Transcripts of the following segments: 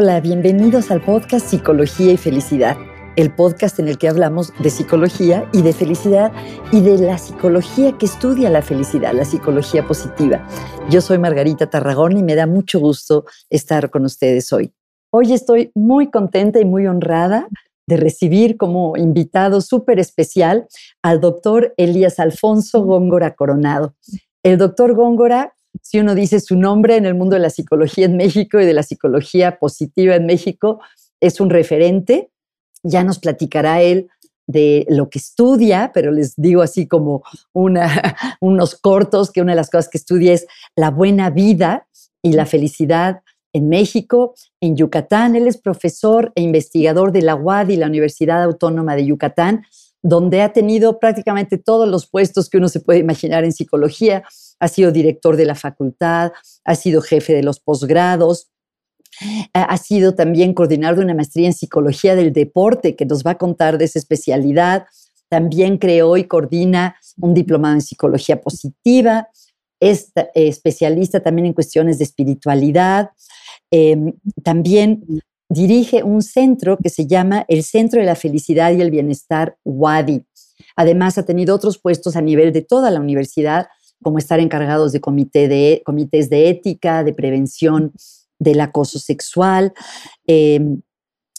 Hola, bienvenidos al podcast Psicología y Felicidad, el podcast en el que hablamos de psicología y de felicidad y de la psicología que estudia la felicidad, la psicología positiva. Yo soy Margarita Tarragón y me da mucho gusto estar con ustedes hoy. Hoy estoy muy contenta y muy honrada de recibir como invitado súper especial al doctor Elías Alfonso Góngora Coronado. El doctor Góngora si uno dice su nombre en el mundo de la psicología en México y de la psicología positiva en México, es un referente. Ya nos platicará él de lo que estudia, pero les digo así como unos cortos, que una de las cosas que estudia es la buena vida y la felicidad en México, en Yucatán. Él es profesor e investigador de la UAD y la Universidad Autónoma de Yucatán, donde ha tenido prácticamente todos los puestos que uno se puede imaginar en psicología, ha sido director de la facultad, ha sido jefe de los posgrados, ha sido también coordinador de una maestría en psicología del deporte, que nos va a contar de esa especialidad. También creó y coordina un diplomado en psicología positiva, es eh, especialista también en cuestiones de espiritualidad. Em, también dirige un centro que se llama el Centro de la Felicidad y el Bienestar WADI. Además, ha tenido otros puestos a nivel de toda la universidad, como estar encargados de, comité de comités de ética, de prevención del acoso sexual. Em,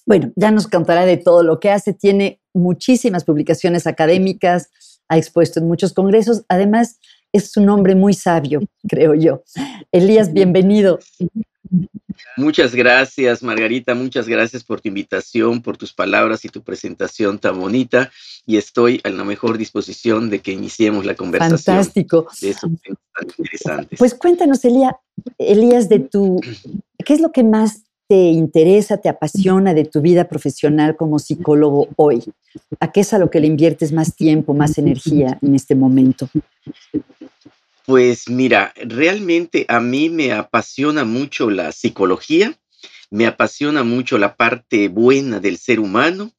bueno, ya nos contará de todo lo que hace. Tiene muchísimas publicaciones académicas, ha expuesto en muchos congresos. Además, es un hombre muy sabio, creo yo. Elías, bienvenido. Muchas gracias, Margarita. Muchas gracias por tu invitación, por tus palabras y tu presentación tan bonita. Y estoy a la mejor disposición de que iniciemos la conversación. Fantástico. De esos temas tan interesantes. Pues cuéntanos, Elías, Elías, de tu, ¿qué es lo que más te interesa, te apasiona de tu vida profesional como psicólogo hoy? ¿A qué es a lo que le inviertes más tiempo, más energía en este momento? Pues mira, realmente a mí me apasiona mucho la psicología, me apasiona mucho la parte buena del ser humano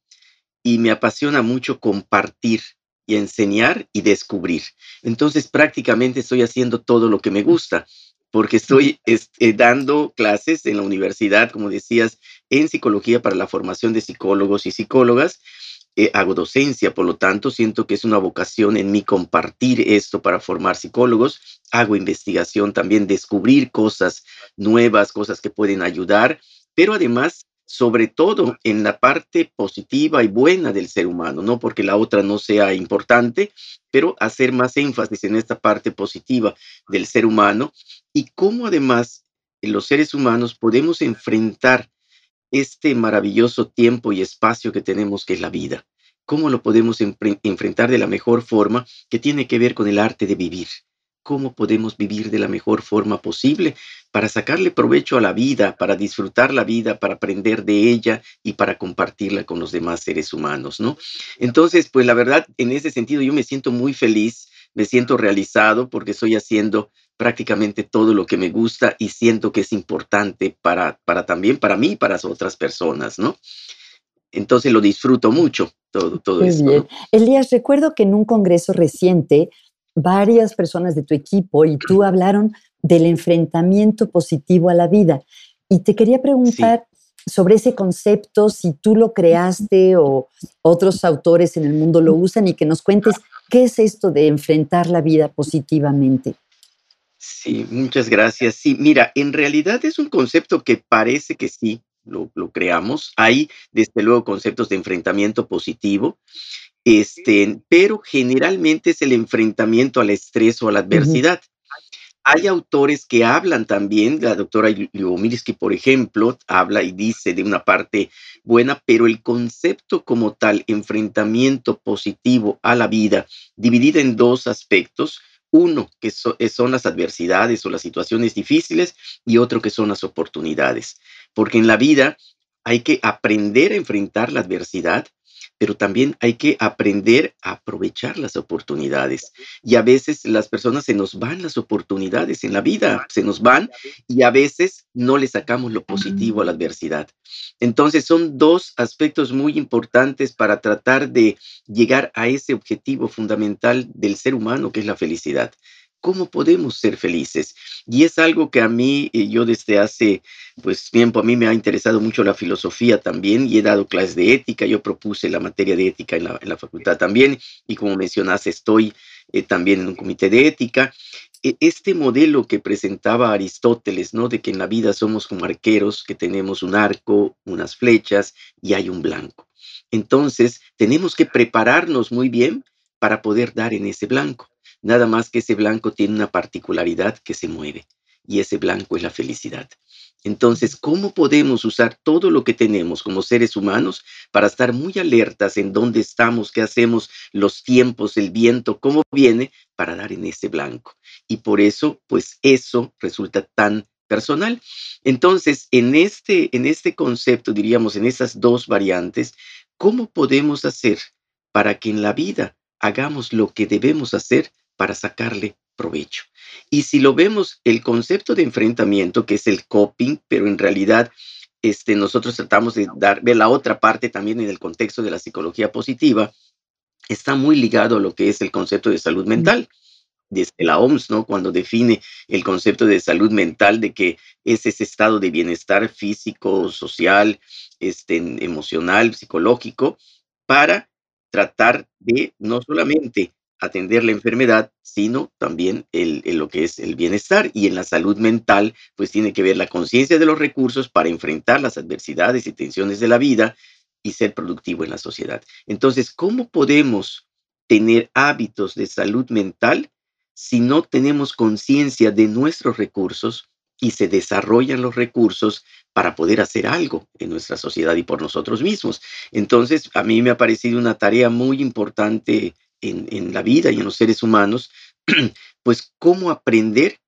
y me apasiona mucho compartir y enseñar y descubrir. Entonces prácticamente estoy haciendo todo lo que me gusta porque estoy este, dando clases en la universidad, como decías, en psicología para la formación de psicólogos y psicólogas eh, hago docencia, por lo tanto, siento que es una vocación en mí compartir esto para formar psicólogos. Hago investigación también, descubrir cosas nuevas, cosas que pueden ayudar, pero además, sobre todo en la parte positiva y buena del ser humano, no porque la otra no sea importante, pero hacer más énfasis en esta parte positiva del ser humano y cómo además los seres humanos podemos enfrentar este maravilloso tiempo y espacio que tenemos que es la vida. ¿Cómo lo podemos enfrentar de la mejor forma que tiene que ver con el arte de vivir? ¿Cómo podemos vivir de la mejor forma posible para sacarle provecho a la vida, para disfrutar la vida, para aprender de ella y para compartirla con los demás seres humanos, ¿no? Entonces, pues la verdad, en ese sentido yo me siento muy feliz, me siento realizado porque estoy haciendo prácticamente todo lo que me gusta y siento que es importante para, para también para mí y para las otras personas, ¿no? Entonces lo disfruto mucho, todo, todo eso. Bien. Elías, recuerdo que en un congreso reciente, varias personas de tu equipo y tú hablaron del enfrentamiento positivo a la vida. Y te quería preguntar sobre ese concepto, si tú lo creaste o otros autores en el mundo lo usan y que nos cuentes qué es esto de enfrentar la vida positivamente. Sí, muchas gracias. Sí, mira, en realidad es un concepto que parece que sí, lo, creamos. Hay, desde luego, conceptos de enfrentamiento positivo, este, pero generalmente es el enfrentamiento al estrés o a la adversidad. Hay autores que hablan también, la doctora Lyubomirsky, por ejemplo, habla y dice de una parte buena, pero el concepto como tal, enfrentamiento positivo a la vida, dividido en dos aspectos, uno, que eh, son las adversidades o las situaciones difíciles, y otro que son las oportunidades. Porque en la vida hay que aprender a enfrentar la adversidad, pero también hay que aprender a aprovechar las oportunidades. Y a veces las personas se nos van las oportunidades en la vida, se nos van y a veces no le sacamos lo positivo a la adversidad. Entonces son dos aspectos muy importantes para tratar de llegar a ese objetivo fundamental del ser humano, que es la felicidad. ¿Cómo podemos ser felices? Y es algo que a mí, eh, yo desde hace pues tiempo, a mí me ha interesado mucho la filosofía también y he dado clases de ética. Yo propuse la materia de ética en la, facultad también y como mencionaste, estoy eh, también en un comité de ética. E, este modelo que presentaba Aristóteles, ¿no? De que en la vida somos como arqueros, que tenemos un arco, unas flechas y hay un blanco. Entonces, tenemos que prepararnos muy bien para poder dar en ese blanco. Nada más que ese blanco tiene una particularidad que se mueve y ese blanco es la felicidad. Entonces, ¿cómo podemos usar todo lo que tenemos como seres humanos para estar muy alertas en dónde estamos, qué hacemos, los tiempos, el viento, cómo viene, para dar en ese blanco? Y por eso, pues eso resulta tan personal. Entonces, en este, en este concepto, diríamos, en esas dos variantes, ¿cómo podemos hacer para que en la vida hagamos lo que debemos hacer para sacarle provecho. Y si lo vemos, el concepto de enfrentamiento, que es el coping, pero en realidad este, nosotros tratamos de dar, ver la otra parte también en el contexto de la psicología positiva, está muy ligado a lo que es el concepto de salud mental. Desde la OMS, ¿no? Cuando define el concepto de salud mental, de que es ese estado de bienestar físico, social, este, emocional, psicológico, para tratar de no solamente atender la enfermedad, sino también el, lo que es el bienestar. Y en la salud mental, pues tiene que ver la conciencia de los recursos para enfrentar las adversidades y tensiones de la vida y ser productivo en la sociedad. Entonces, ¿cómo podemos tener hábitos de salud mental si no tenemos conciencia de nuestros recursos y se desarrollan los recursos para poder hacer algo en nuestra sociedad y por nosotros mismos. Entonces, a mí me ha parecido una tarea muy importante en, la vida y en los seres humanos, pues cómo aprender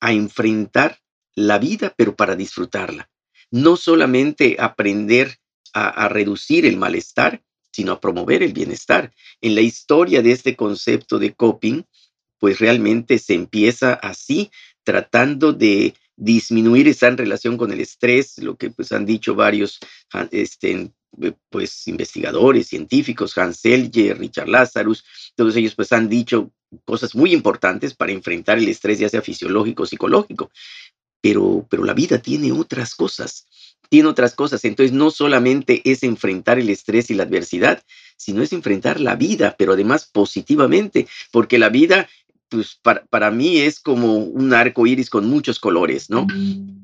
a enfrentar la vida, pero para disfrutarla. No solamente aprender a, reducir el malestar, sino a promover el bienestar. En la historia de este concepto de coping, pues realmente se empieza así, tratando de disminuir esa relación con el estrés, lo que pues han dicho varios este, eh, pues investigadores, científicos, Hans Selye, Richard Lazarus, todos ellos pues han dicho cosas muy importantes para enfrentar el estrés, ya sea fisiológico psicológico. Pero, pero la vida tiene otras cosas, tiene otras cosas. Entonces no solamente es enfrentar el estrés y la adversidad, sino es enfrentar la vida, pero además positivamente, porque la vida pues para, para, mí es como un arco iris con muchos colores, ¿no?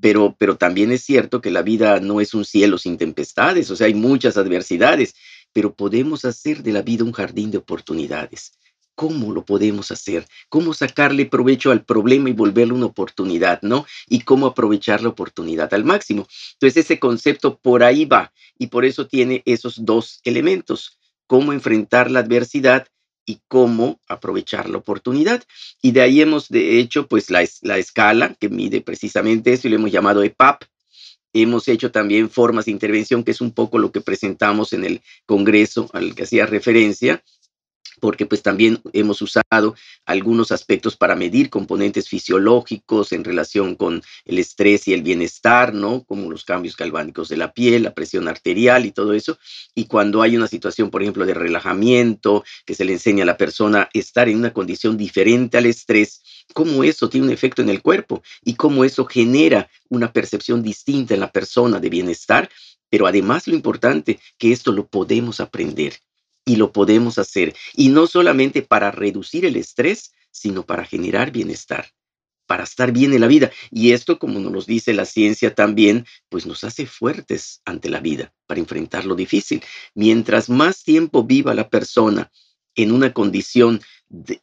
Pero, pero también es cierto que la vida no es un cielo sin tempestades, o sea, hay muchas adversidades, pero podemos hacer de la vida un jardín de oportunidades. ¿Cómo lo podemos hacer? ¿Cómo sacarle provecho al problema y volverlo una oportunidad, ¿no? Y cómo aprovechar la oportunidad al máximo. Entonces, ese concepto por ahí va y por eso tiene esos dos elementos. Cómo enfrentar la adversidad y cómo aprovechar la oportunidad. Y de ahí hemos, de hecho, pues la, la escala que mide precisamente eso y lo hemos llamado EPAP. Hemos hecho también formas de intervención, que es un poco lo que presentamos en el Congreso al que hacía referencia, porque pues también hemos usado algunos aspectos para medir componentes fisiológicos en relación con el estrés y el bienestar, ¿no? Como los cambios galvánicos de la piel, la presión arterial y todo eso. Y cuando hay una situación, por ejemplo, de relajamiento, que se le enseña a la persona estar en una condición diferente al estrés, cómo eso tiene un efecto en el cuerpo y cómo eso genera una percepción distinta en la persona de bienestar. Pero además lo importante, que esto lo podemos aprender y lo podemos hacer. Y no solamente para reducir el estrés, sino para generar bienestar, para estar bien en la vida. Y esto, como nos dice la ciencia también, pues nos hace fuertes ante la vida para enfrentar lo difícil. Mientras más tiempo viva la persona en una condición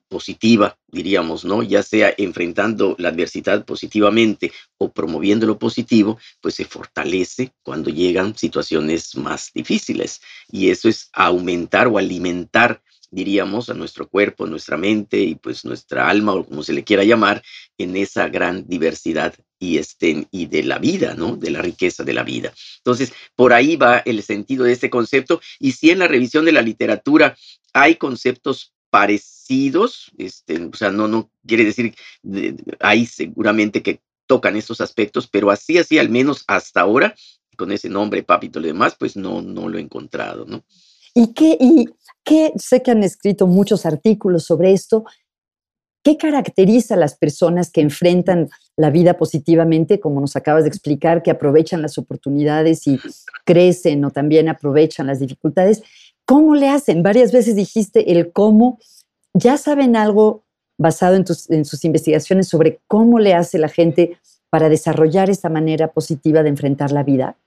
positiva, diríamos, ¿no? Ya sea enfrentando la adversidad positivamente o promoviendo lo positivo, pues se fortalece cuando llegan situaciones más difíciles. Y eso es aumentar o alimentar, diríamos, a nuestro cuerpo, nuestra mente y pues nuestra alma o como se le quiera llamar, en esa gran diversidad y, este, y de la vida, ¿no? De la riqueza de la vida. Entonces, por ahí va el sentido de este concepto. Y si en la revisión de la literatura hay conceptos parecidos, este, o sea, no, no quiere decir, hay seguramente que tocan estos aspectos, pero así, así, al menos hasta ahora, con ese nombre, papito y demás, pues no, no lo he encontrado, ¿no? ¿Y qué, y qué, sé que han escrito muchos artículos sobre esto, ¿Qué caracteriza a las personas que enfrentan la vida positivamente, como nos acabas de explicar, que aprovechan las oportunidades y crecen o también aprovechan las dificultades? ¿Cómo le hacen? Varias veces dijiste el cómo. ¿Ya saben algo basado en, en sus investigaciones sobre cómo le hace la gente para desarrollar esta manera positiva de enfrentar la vida?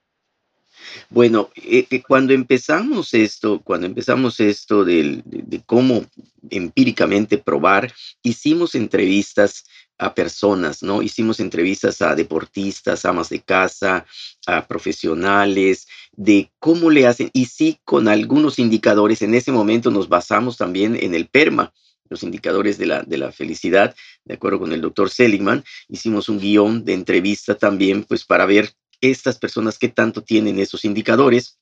Bueno, eh, eh, cuando empezamos esto, cuando empezamos esto de, cómo empíricamente probar, hicimos entrevistas a personas, ¿no? Hicimos entrevistas a deportistas, amas de casa, a profesionales, de cómo le hacen, y sí con algunos indicadores, en ese momento nos basamos también en el PERMA, los indicadores de la, de la felicidad, de acuerdo con el doctor Seligman, hicimos un guion de entrevista también, pues para ver estas personas que tanto tienen esos indicadores.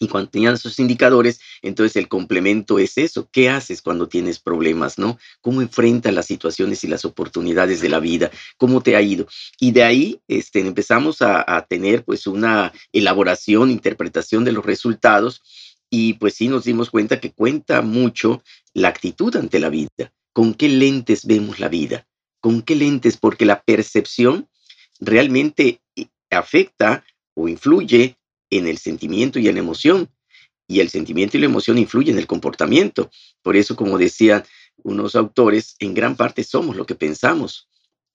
Y cuando tenían esos indicadores, entonces el complemento es eso. ¿Qué haces cuando tienes problemas, no? ¿Cómo enfrentas las situaciones y las oportunidades de la vida? ¿Cómo te ha ido? Y de ahí este, empezamos a, tener pues una elaboración, interpretación de los resultados y pues sí nos dimos cuenta que cuenta mucho la actitud ante la vida. ¿Con qué lentes vemos la vida? ¿Con qué lentes? Porque la percepción realmente afecta o influye en el sentimiento y en la emoción. Y el sentimiento y la emoción influyen en el comportamiento. Por eso, como decían unos autores, en gran parte somos lo que pensamos,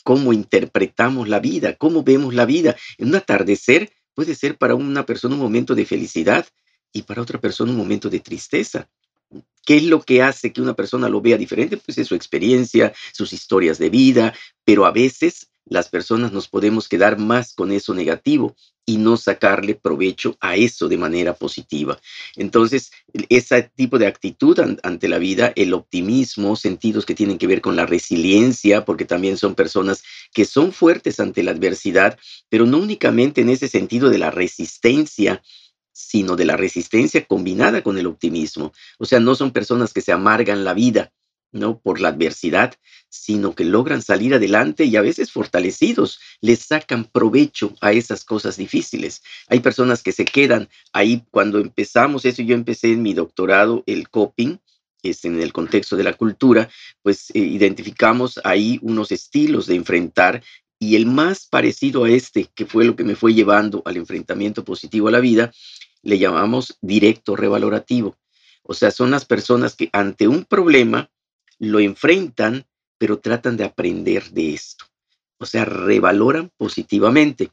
cómo interpretamos la vida, cómo vemos la vida. En un atardecer puede ser para una persona un momento de felicidad y para otra persona un momento de tristeza. ¿Qué es lo que hace que una persona lo vea diferente? Pues es su experiencia, sus historias de vida, pero a veces las personas nos podemos quedar más con eso negativo y no sacarle provecho a eso de manera positiva. Entonces, ese tipo de actitud ante la vida, el optimismo, sentidos que tienen que ver con la resiliencia, porque también son personas que son fuertes ante la adversidad, pero no únicamente en ese sentido de la resistencia, sino de la resistencia combinada con el optimismo. O sea, no son personas que se amargan la vida, ¿no? Por la adversidad, sino que logran salir adelante y a veces fortalecidos, les sacan provecho a esas cosas difíciles. Hay personas que se quedan ahí cuando empezamos eso, yo empecé en mi doctorado el coping, es en el contexto de la cultura, pues eh, identificamos ahí unos estilos de enfrentar y el más parecido a este, que fue lo que me fue llevando al enfrentamiento positivo a la vida, le llamamos directo revalorativo. O sea, son las personas que ante un problema lo enfrentan, pero tratan de aprender de esto. O sea, revaloran positivamente.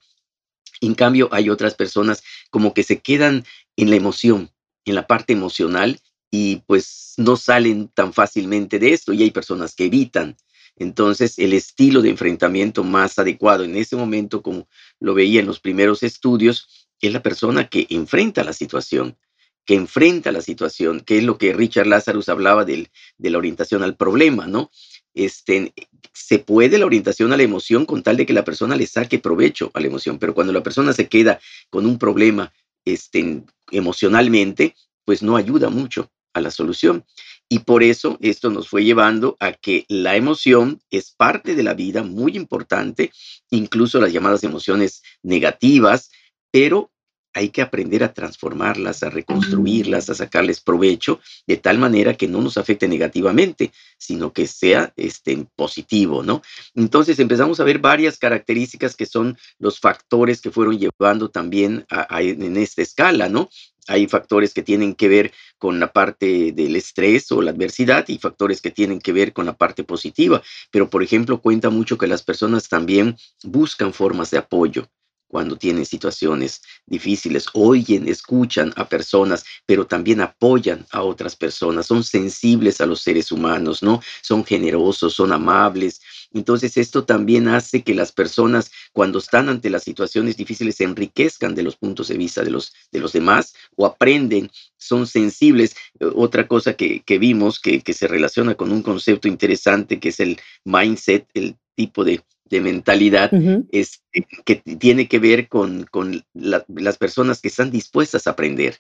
En cambio, hay otras personas como que se quedan en la emoción, en la parte emocional, y pues no salen tan fácilmente de esto. Y hay personas que evitan. Entonces, el estilo de enfrentamiento más adecuado en ese momento, como lo veía en los primeros estudios, es la persona que enfrenta la situación, que enfrenta la situación, que es lo que Richard Lazarus hablaba de la orientación al problema, ¿no? Este, se puede la orientación a la emoción con tal de que la persona le saque provecho a la emoción, pero cuando la persona se queda con un problema este, emocionalmente, pues no ayuda mucho a la solución. Y por eso esto nos fue llevando a que la emoción es parte de la vida muy importante, incluso las llamadas emociones negativas, pero hay que aprender a transformarlas, a reconstruirlas, a sacarles provecho, de tal manera que no nos afecte negativamente, sino que sea este, positivo, ¿no? Entonces empezamos a ver varias características que son los factores que fueron llevando también en esta escala, ¿no? Hay factores que tienen que ver con la parte del estrés o la adversidad y factores que tienen que ver con la parte positiva. Pero, por ejemplo, cuenta mucho que las personas también buscan formas de apoyo cuando tienen situaciones difíciles, oyen, escuchan a personas, pero también apoyan a otras personas, son sensibles a los seres humanos, ¿no? Son generosos, son amables. Entonces esto también hace que las personas cuando están ante las situaciones difíciles se enriquezcan de los puntos de vista de los, de los demás o aprenden, son sensibles. Otra cosa que, que vimos que, que se relaciona con un concepto interesante que es el mindset, el tipo de de mentalidad es, que tiene que ver con, con las personas que están dispuestas a aprender.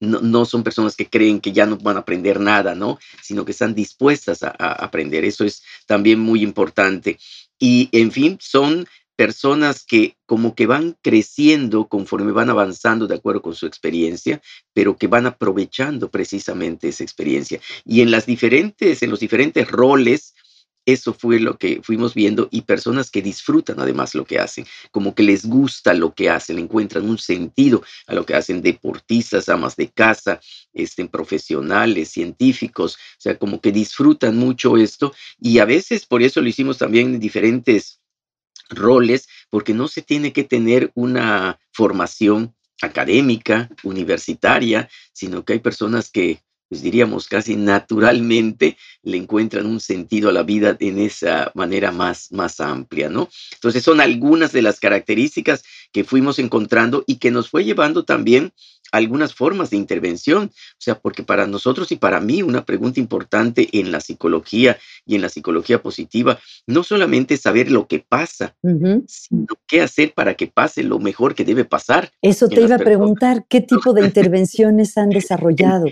No, no, son personas que creen que ya no van a aprender nada, ¿no? Sino que están dispuestas a, a, aprender. Eso es también muy importante. Y, en fin, son personas que como que van creciendo conforme van avanzando de acuerdo con su experiencia, pero que van aprovechando precisamente esa experiencia. Y en las diferentes, en los diferentes roles eso fue lo que fuimos viendo y personas que disfrutan además lo que hacen, como que les gusta lo que hacen, encuentran un sentido a lo que hacen deportistas, amas de casa, este, profesionales, científicos, o sea, como que disfrutan mucho esto y a veces por eso lo hicimos también en diferentes roles, porque no se tiene que tener una formación académica, universitaria, sino que hay personas que pues diríamos casi naturalmente le encuentran un sentido a la vida en esa manera más, más amplia, ¿no? Entonces son algunas de las características que fuimos encontrando y que nos fue llevando también algunas formas de intervención. O sea, porque para nosotros y para mí una pregunta importante en la psicología y en la psicología positiva, no solamente saber lo que pasa, sino qué hacer para que pase lo mejor que debe pasar. Eso te iba a preguntar, ¿qué tipo de intervenciones han desarrollado?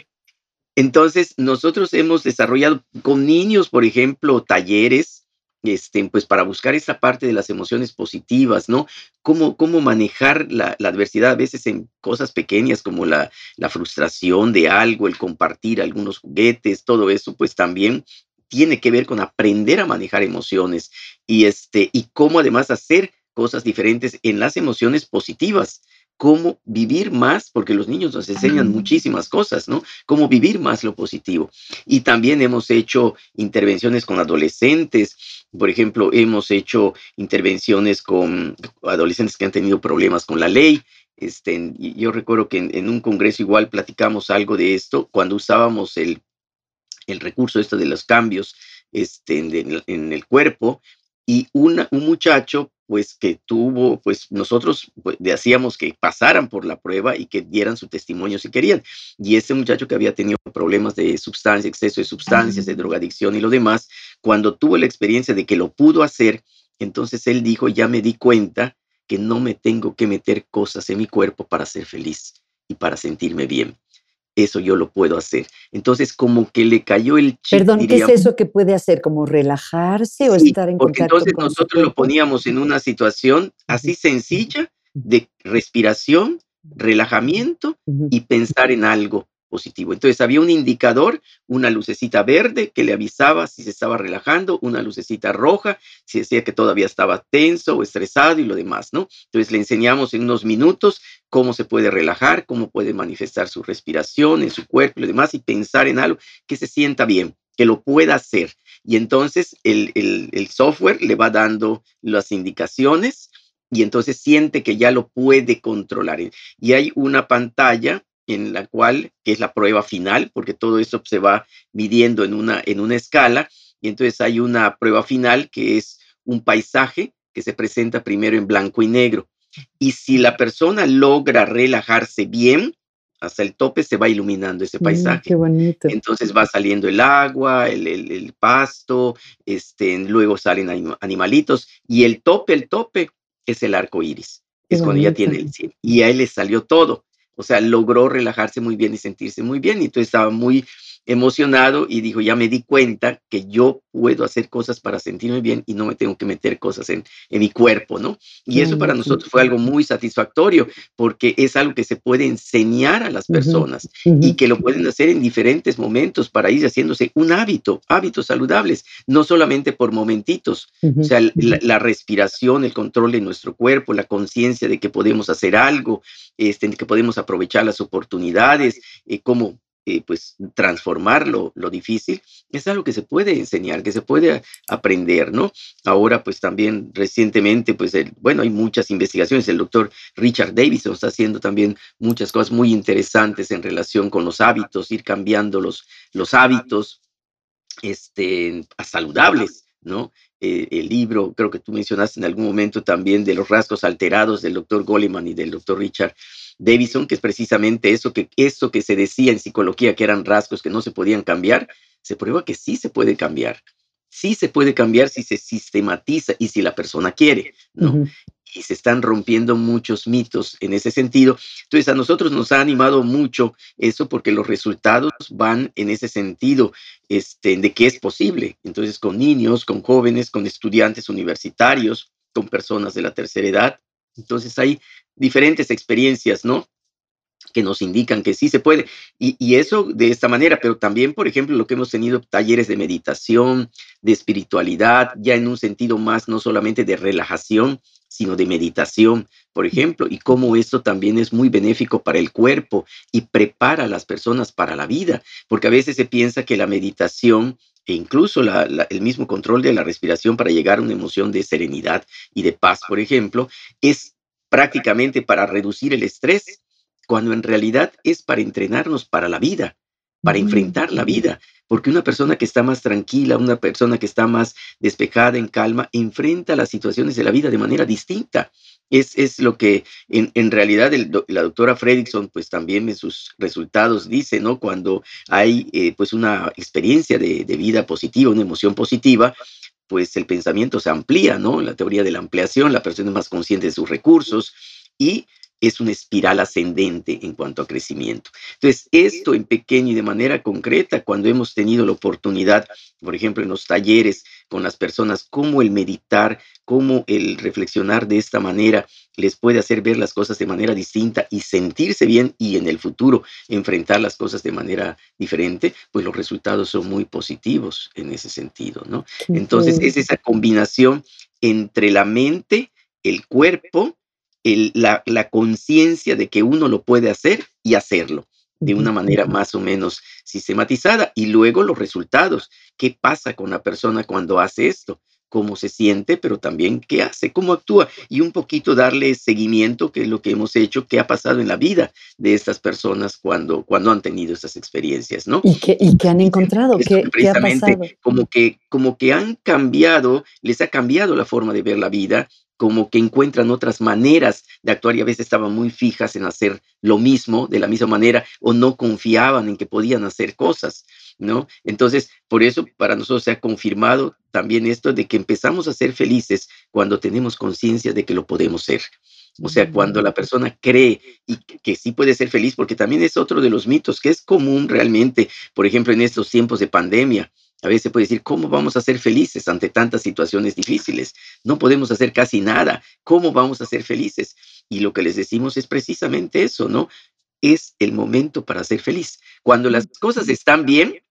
Entonces, nosotros hemos desarrollado con niños, por ejemplo, talleres, este, pues para buscar esa parte de las emociones positivas, ¿no? Cómo, cómo manejar la, adversidad a veces en cosas pequeñas como la, la frustración de algo, el compartir algunos juguetes, todo eso, pues también tiene que ver con aprender a manejar emociones y, este, y cómo además hacer cosas diferentes en las emociones positivas cómo vivir más, porque los niños nos enseñan muchísimas cosas, ¿no? Cómo vivir más lo positivo. Y también hemos hecho intervenciones con adolescentes, por ejemplo, hemos hecho intervenciones con adolescentes que han tenido problemas con la ley. Este, yo recuerdo que en, un congreso igual platicamos algo de esto cuando usábamos el, el recurso este de los cambios este, en, en el cuerpo y una, un muchacho pues que tuvo, pues nosotros pues, hacíamos que pasaran por la prueba y que dieran su testimonio si querían. Y ese muchacho que había tenido problemas de sustancia, exceso de sustancias, de drogadicción y lo demás, cuando tuvo la experiencia de que lo pudo hacer, entonces él dijo, ya me di cuenta que no me tengo que meter cosas en mi cuerpo para ser feliz y para sentirme bien eso yo lo puedo hacer. Entonces, como que le cayó el chip. Perdón, ¿qué es eso que puede hacer? ¿Como relajarse o estar en porque Entonces nosotros lo poníamos en una situación así sencilla de respiración, relajamiento y pensar en algo Entonces había un indicador, una lucecita verde que le avisaba si se estaba relajando, una lucecita roja si decía que todavía estaba tenso o estresado y lo demás, ¿no? Entonces le enseñamos en unos minutos cómo se puede relajar, cómo puede manifestar su respiración en su cuerpo y lo demás y pensar en algo que se sienta bien, que lo pueda hacer. Y entonces el software le va dando las indicaciones y entonces siente que ya lo puede controlar. Y hay una pantalla en la cual, que es la prueba final, porque todo esto se va midiendo en una, en una escala, y entonces hay una prueba final que es un paisaje que se presenta primero en blanco y negro. Y si la persona logra relajarse bien, hasta el tope se va iluminando ese mm, paisaje. qué bonito. Entonces va saliendo el agua, el, el, pasto, este, luego salen animalitos, y el tope, el tope es el arco iris. es cuando ya tiene el cielo. Y a él le salió todo o sea, logró relajarse muy bien y sentirse muy bien. Y entonces estaba muy emocionado y dijo, ya me di cuenta que yo puedo hacer cosas para sentirme bien y no me tengo que meter cosas en, en mi cuerpo, ¿no? Y eso para nosotros fue algo muy satisfactorio porque es algo que se puede enseñar a las personas y que lo pueden hacer en diferentes momentos para ir haciéndose un hábito, hábitos saludables, no solamente por momentitos, o sea, la, respiración, el control de nuestro cuerpo, la conciencia de que podemos hacer algo, este, que podemos aprovechar las oportunidades, eh, como eh, pues transformar lo, difícil, es algo que se puede enseñar, que se puede aprender, ¿no? Ahora, pues también recientemente, pues bueno, hay muchas investigaciones, el doctor Richard Davison está haciendo también muchas cosas muy interesantes en relación con los hábitos, ir cambiando los, los hábitos este, a saludables, ¿no? Eh, el libro, creo que tú mencionaste en algún momento también de los rasgos alterados del doctor Goleman y del doctor Richard Davison, que es precisamente eso que, eso que se decía en psicología, que eran rasgos que no se podían cambiar, se prueba que sí se puede cambiar. Sí se puede cambiar si se sistematiza y si la persona quiere, ¿no? Y se están rompiendo muchos mitos en ese sentido. Entonces, a nosotros nos ha animado mucho eso porque los resultados van en ese sentido este, de que es posible. Entonces, con niños, con jóvenes, con estudiantes universitarios, con personas de la tercera edad. Entonces, hay diferentes experiencias, ¿no? que nos indican que sí se puede. Y, eso de esta manera, pero también, por ejemplo, lo que hemos tenido talleres de meditación, de espiritualidad, ya en un sentido más no solamente de relajación, sino de meditación, por ejemplo, y cómo esto también es muy benéfico para el cuerpo y prepara a las personas para la vida, porque a veces se piensa que la meditación e incluso el mismo control de la respiración para llegar a una emoción de serenidad y de paz, por ejemplo, es prácticamente para reducir el estrés, cuando en realidad es para entrenarnos para la vida, para enfrentar la vida, porque una persona que está más tranquila, una persona que está más despejada, en calma, enfrenta las situaciones de la vida de manera distinta. Es, es lo que en, realidad la doctora Fredrickson, pues también en sus resultados dice, ¿no? Cuando hay eh, pues una experiencia de, de vida positiva, una emoción positiva, pues el pensamiento se amplía, ¿no? La teoría de la ampliación, la persona es más consciente de sus recursos y es una espiral ascendente en cuanto a crecimiento. Entonces, esto en pequeño y de manera concreta, cuando hemos tenido la oportunidad, por ejemplo, en los talleres con las personas, cómo el meditar, cómo el reflexionar de esta manera les puede hacer ver las cosas de manera distinta y sentirse bien y en el futuro enfrentar las cosas de manera diferente, pues los resultados son muy positivos en ese sentido, ¿no? Entonces, es esa combinación entre la mente, el cuerpo, la, la conciencia de que uno lo puede hacer y hacerlo de una manera más o menos sistematizada y luego los resultados. ¿Qué pasa con la persona cuando hace esto? cómo se siente, pero también qué hace, cómo actúa y un poquito darle seguimiento, que es lo que hemos hecho, qué ha pasado en la vida de estas personas cuando, cuando han tenido estas experiencias, ¿no? ¿Y qué, y qué han encontrado? ¿Qué, ¿Qué, ha pasado? Como que, como que han cambiado, les ha cambiado la forma de ver la vida como que encuentran otras maneras de actuar y a veces estaban muy fijas en hacer lo mismo de la misma manera o no confiaban en que podían hacer cosas, ¿no? Entonces, por eso para nosotros se ha confirmado también esto de que empezamos a ser felices cuando tenemos conciencia de que lo podemos ser. O sea, cuando la persona cree y que, sí puede ser feliz, porque también es otro de los mitos que es común realmente, por ejemplo, en estos tiempos de pandemia, a veces se puede decir, ¿cómo vamos a ser felices ante tantas situaciones difíciles? No podemos hacer casi nada. ¿Cómo vamos a ser felices? Y lo que les decimos es precisamente eso, ¿no? Es el momento para ser feliz. Cuando las cosas están bien,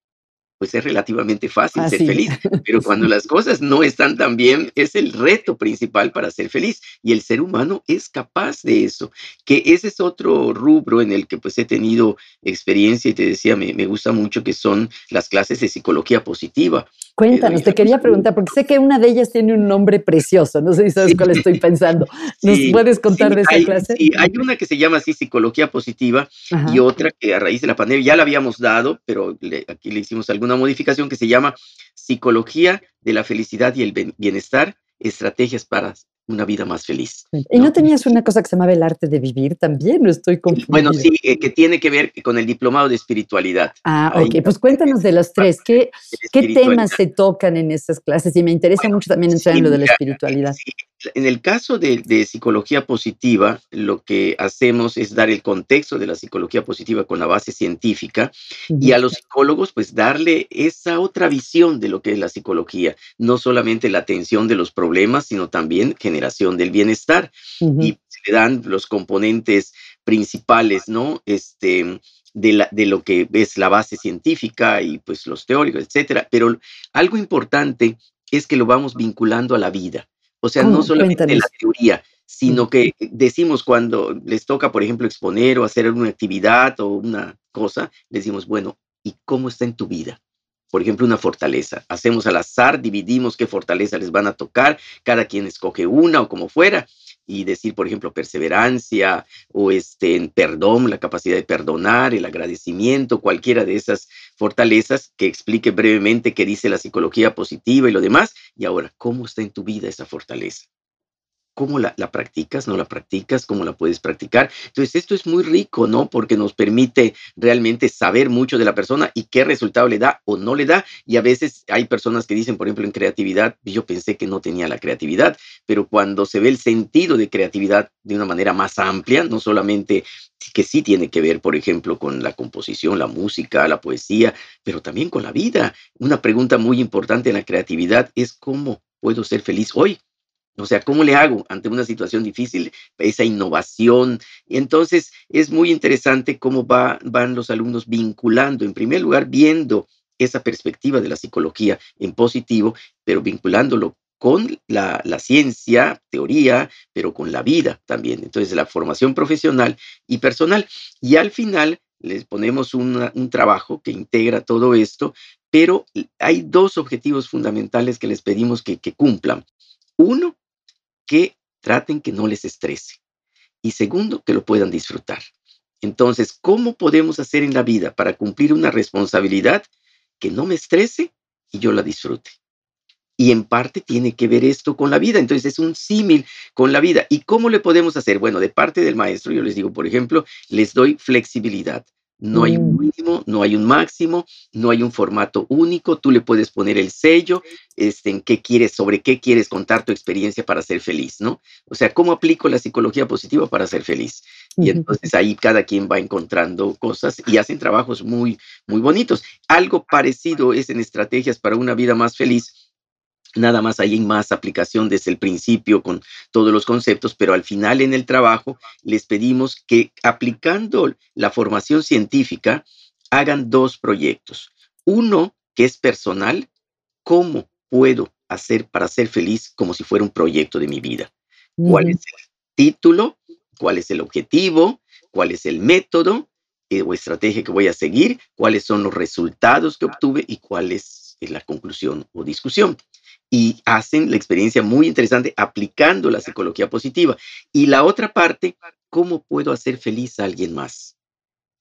pues es relativamente fácil ser feliz. Pero cuando las cosas no están tan bien, es el reto principal para ser feliz. Y el ser humano es capaz de eso. Que ese es otro rubro en el que pues he tenido experiencia y te decía, me, me gusta mucho que son las clases de psicología positiva. Cuéntanos, te quería preguntar, porque sé que una de ellas tiene un nombre precioso, no sé si sabes cuál estoy pensando. ¿Nos puedes contar de esa clase? Sí, hay una que se llama así Psicología Positiva y otra que a raíz de la pandemia ya la habíamos dado, pero aquí le hicimos alguna modificación que se llama Psicología de la Felicidad y el Bienestar, Estrategias para una vida más feliz. ¿Y no, tenías una cosa que se llamaba el arte de vivir también? No estoy confundido. Bueno, sí, eh, que tiene que ver con el diplomado de espiritualidad. Ah, ok, pues cuéntanos de los tres. ¿Qué, ¿qué temas se tocan en estas clases? Y me interesa mucho también entrar en lo de la espiritualidad. En el caso de, de, psicología positiva, lo que hacemos es dar el contexto de la psicología positiva con la base científica y a los psicólogos pues darle esa otra visión de lo que es la psicología, no solamente la atención de los problemas, sino también generación del bienestar. Y se le dan los componentes principales, ¿no? Este, de, la, de lo que es la base científica y pues los teóricos, etcétera. Pero algo importante es que lo vamos vinculando a la vida. O sea, no solamente la teoría, sino que decimos cuando les toca, por ejemplo, exponer o hacer una actividad o una cosa, decimos, bueno, ¿y cómo está en tu vida? Por ejemplo, una fortaleza. Hacemos al azar, dividimos qué fortaleza les van a tocar, cada quien escoge una o como fuera, y decir, por ejemplo, perseverancia o este, perdón, la capacidad de perdonar, el agradecimiento, cualquiera de esas fortalezas, que explique brevemente qué dice la psicología positiva y lo demás. Y ahora, ¿cómo está en tu vida esa fortaleza? Cómo la, practicas, no la practicas, cómo la puedes practicar. Entonces, esto es muy rico, ¿no? Porque nos permite realmente saber mucho de la persona y qué resultado le da o no le da. Y a veces hay personas que dicen, por ejemplo, en creatividad, yo pensé que no tenía la creatividad, pero cuando se ve el sentido de creatividad de una manera más amplia, no solamente que sí tiene que ver, por ejemplo, con la composición, la música, la poesía, pero también con la vida. Una pregunta muy importante en la creatividad es cómo puedo ser feliz hoy O sea, ¿cómo le hago ante una situación difícil esa innovación? Y entonces es muy interesante cómo va, van los alumnos vinculando, en primer lugar, viendo esa perspectiva de la psicología en positivo, pero vinculándolo con la, ciencia, teoría, pero con la vida también. Entonces, la formación profesional y personal. Y al final les ponemos un trabajo que integra todo esto, pero hay dos objetivos fundamentales que les pedimos que cumplan. Uno, que traten que no les estrese. Y segundo, que lo puedan disfrutar. Entonces, ¿cómo podemos hacer en la vida para cumplir una responsabilidad que no me estrese y yo la disfrute? Y en parte tiene que ver esto con la vida. Entonces es un símil con la vida. ¿Y cómo le podemos hacer? Bueno, de parte del maestro, yo les digo, por ejemplo, les doy flexibilidad. No hay un mm. mínimo, no hay un máximo, no hay un formato único. Tú le puedes poner el sello, este, en qué quieres, sobre qué quieres contar tu experiencia para ser feliz, ¿no? O sea, ¿cómo aplico la psicología positiva para ser feliz? Y entonces ahí cada quien va encontrando cosas y hacen trabajos muy, muy bonitos. Algo parecido es en estrategias para una vida más feliz Nada más hay más aplicación desde el principio con todos los conceptos, pero al final en el trabajo les pedimos que aplicando la formación científica hagan dos proyectos. Uno que es personal, ¿cómo puedo hacer para ser feliz como si fuera un proyecto de mi vida? ¿Cuál es el título? ¿Cuál es el objetivo? ¿Cuál es el método eh, o estrategia que voy a seguir? ¿Cuáles son los resultados que obtuve y cuál es la conclusión o discusión? Y hacen la experiencia muy interesante aplicando la psicología positiva. Y la otra parte, ¿cómo puedo hacer feliz a alguien más?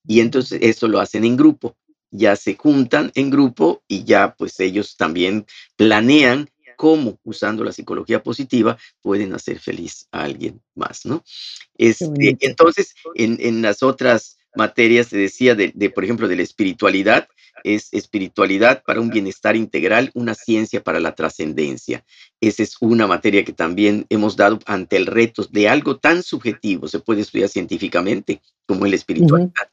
Y entonces eso lo hacen en grupo, ya se juntan en grupo y ya pues ellos también planean cómo usando la psicología positiva pueden hacer feliz a alguien más, ¿no? Este, entonces, en, en, las otras materias, se decía de, de, por ejemplo, de la espiritualidad, es espiritualidad para un bienestar integral, una ciencia para la trascendencia. Esa es una materia que también hemos dado ante el reto de algo tan subjetivo, se puede estudiar científicamente como la espiritualidad.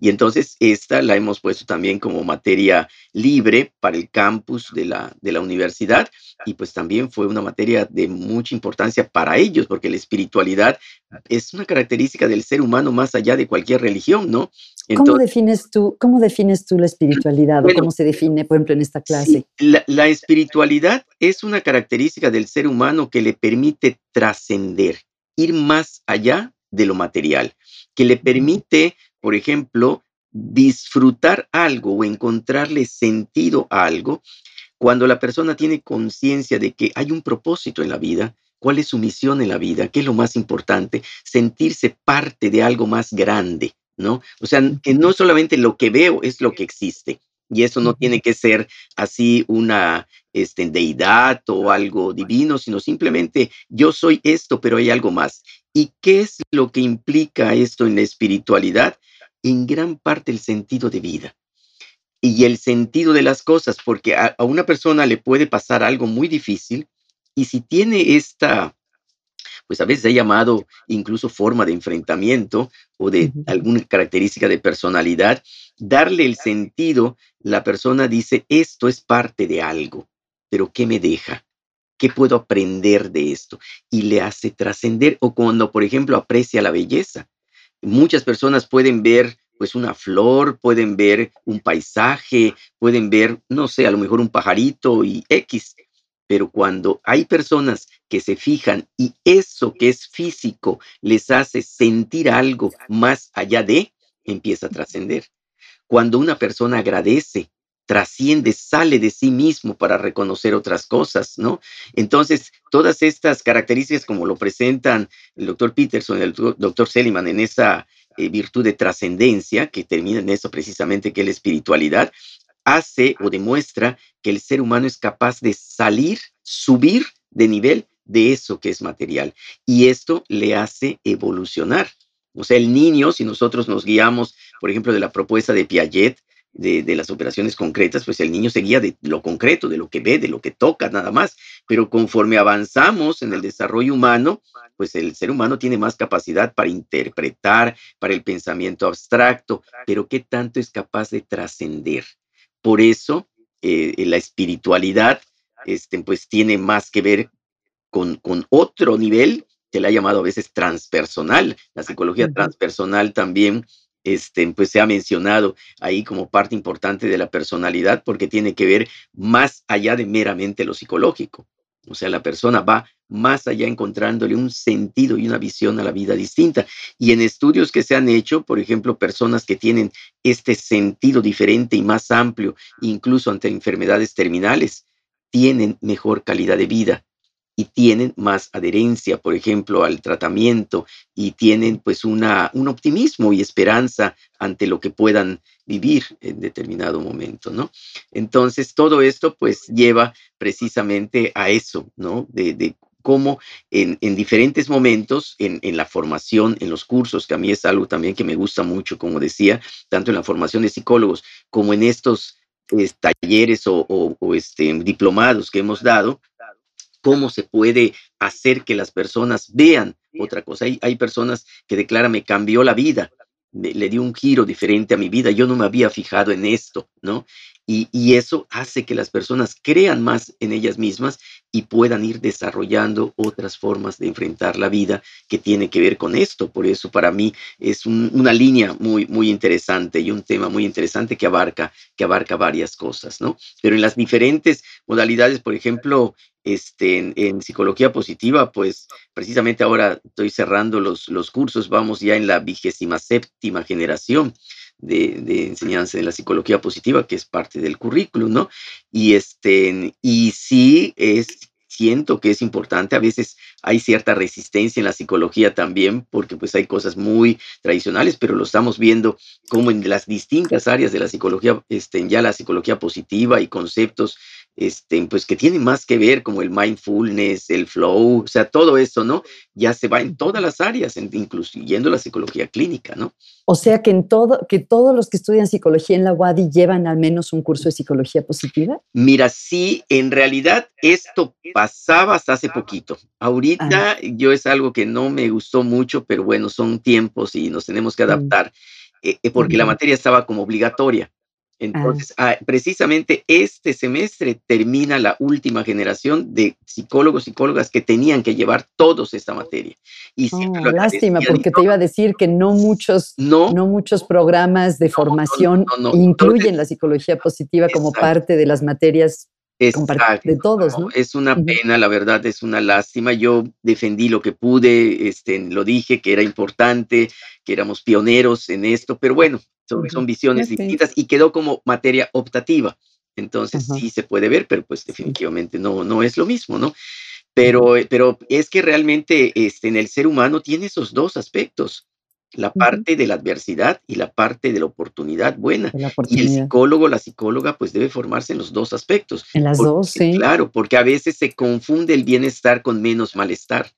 Y entonces esta la hemos puesto también como materia libre para el campus de la, de la universidad y pues también fue una materia de mucha importancia para ellos porque la espiritualidad es una característica del ser humano más allá de cualquier religión, ¿no? ¿Cómo, defines tú, ¿Cómo defines tú la espiritualidad o cómo se define, por ejemplo, en esta clase? la, la espiritualidad es una característica del ser humano que le permite trascender, ir más allá de lo material, que le permite por ejemplo, disfrutar algo o encontrarle sentido a algo, cuando la persona tiene conciencia de que hay un propósito en la vida, cuál es su misión en la vida, qué es lo más importante, sentirse parte de algo más grande, ¿no? O sea, que no solamente lo que veo es lo que existe. Y eso no tiene que ser así una este, deidad o algo divino, sino simplemente yo soy esto, pero hay algo más. ¿Y qué es lo que implica esto en la espiritualidad? En gran parte el sentido de vida y el sentido de las cosas, porque a, una persona le puede pasar algo muy difícil y si tiene esta, pues a veces ha llamado incluso forma de enfrentamiento o de alguna característica de personalidad, darle el sentido, la persona dice, esto es parte de algo, pero ¿qué me deja? ¿Qué puedo aprender de esto? Y le hace trascender. O cuando, por ejemplo, aprecia la belleza. Muchas personas pueden ver pues una flor, pueden ver un paisaje, pueden ver, no sé, a lo mejor un pajarito y X. Pero cuando hay personas que se fijan y eso que es físico les hace sentir algo más allá de, empieza a trascender. Cuando una persona agradece trasciende, sale de sí mismo para reconocer otras cosas, ¿no? Entonces, todas estas características como lo presentan el doctor Peterson el doctor Seliman en esa eh, virtud de trascendencia, que termina en eso precisamente que es la espiritualidad, hace o demuestra que el ser humano es capaz de salir, subir de nivel de eso que es material. Y esto le hace evolucionar. O sea, el niño, si nosotros nos guiamos, por ejemplo, de la propuesta de Piaget, de, las operaciones concretas, pues el niño seguía de lo concreto, de lo que ve, de lo que toca, nada más. Pero conforme avanzamos en el desarrollo humano, pues el ser humano tiene más capacidad para interpretar, para el pensamiento abstracto, pero ¿qué tanto es capaz de trascender? Por eso, eh, la espiritualidad, este, pues tiene más que ver con, con otro nivel que le ha llamado a veces transpersonal. La psicología transpersonal también este, pues se ha mencionado ahí como parte importante de la personalidad porque tiene que ver más allá de meramente lo psicológico. O sea, la persona va más allá encontrándole un sentido y una visión a la vida distinta. Y en estudios que se han hecho, por ejemplo, personas que tienen este sentido diferente y más amplio, incluso ante enfermedades terminales, tienen mejor calidad de vida y tienen más adherencia, por ejemplo, al tratamiento y tienen pues una, un optimismo y esperanza ante lo que puedan vivir en determinado momento, ¿no? Entonces, todo esto pues lleva precisamente a eso, ¿no? De, cómo en, diferentes momentos, en, la formación, en los cursos, que a mí es algo también que me gusta mucho, como decía, tanto en la formación de psicólogos como en estos talleres o, este, diplomados que hemos dado, cómo se puede hacer que las personas vean otra cosa. Hay, hay personas que declaran, me cambió la vida, le dio un giro diferente a mi vida, yo no me había fijado en esto, ¿no? Y, eso hace que las personas crean más en ellas mismas y puedan ir desarrollando otras formas de enfrentar la vida que tiene que ver con esto. Por eso para mí es una línea muy, muy interesante y un tema muy interesante que abarca, que abarca varias cosas, ¿no? Pero en las diferentes modalidades, por ejemplo, este, en, psicología positiva, pues precisamente ahora estoy cerrando los, los cursos, vamos ya en la vigésima séptima generación de, enseñanza de la psicología positiva, que es parte del currículum, ¿no? Y, este, y sí es, siento que es importante, a veces hay cierta resistencia en la psicología también, porque pues hay cosas muy tradicionales, pero lo estamos viendo como en las distintas áreas de la psicología, este, ya la psicología positiva y conceptos este, pues que tiene más que ver como el mindfulness, el flow, o sea, todo eso, ¿no? Ya se va en todas las áreas, incluyendo la psicología clínica, ¿no? O sea que en todo, que todos los que estudian psicología en la UADI llevan al menos un curso de psicología positiva. Mira, sí, en realidad esto pasaba hasta hace poquito. Ahorita yo es algo que no me gustó mucho, pero bueno, son tiempos y nos tenemos que adaptar, eh, eh, porque la materia estaba como obligatoria. Ah. Entonces, ah, precisamente este semestre termina la última generación de psicólogos, psicólogas que tenían que llevar todos esta materia. Y oh, lástima, porque te iba a decir que no muchos, no, muchos programas de formación incluyen la psicología positiva como parte de las materias de todos, ¿no? Es una pena, la verdad, es una lástima. Yo defendí lo que pude, este, lo dije que era importante, que éramos pioneros en esto, pero bueno, son, visiones distintas y quedó como materia optativa. Entonces sí se puede ver, pero pues definitivamente no, no es lo mismo, ¿no? Pero, pero es que realmente este, en el ser humano tiene esos dos aspectos, la parte de la adversidad y la parte de la oportunidad buena. y el psicólogo, la psicóloga, pues debe formarse en los dos aspectos. En las dos, sí. Claro, porque a veces se confunde el bienestar con menos malestar.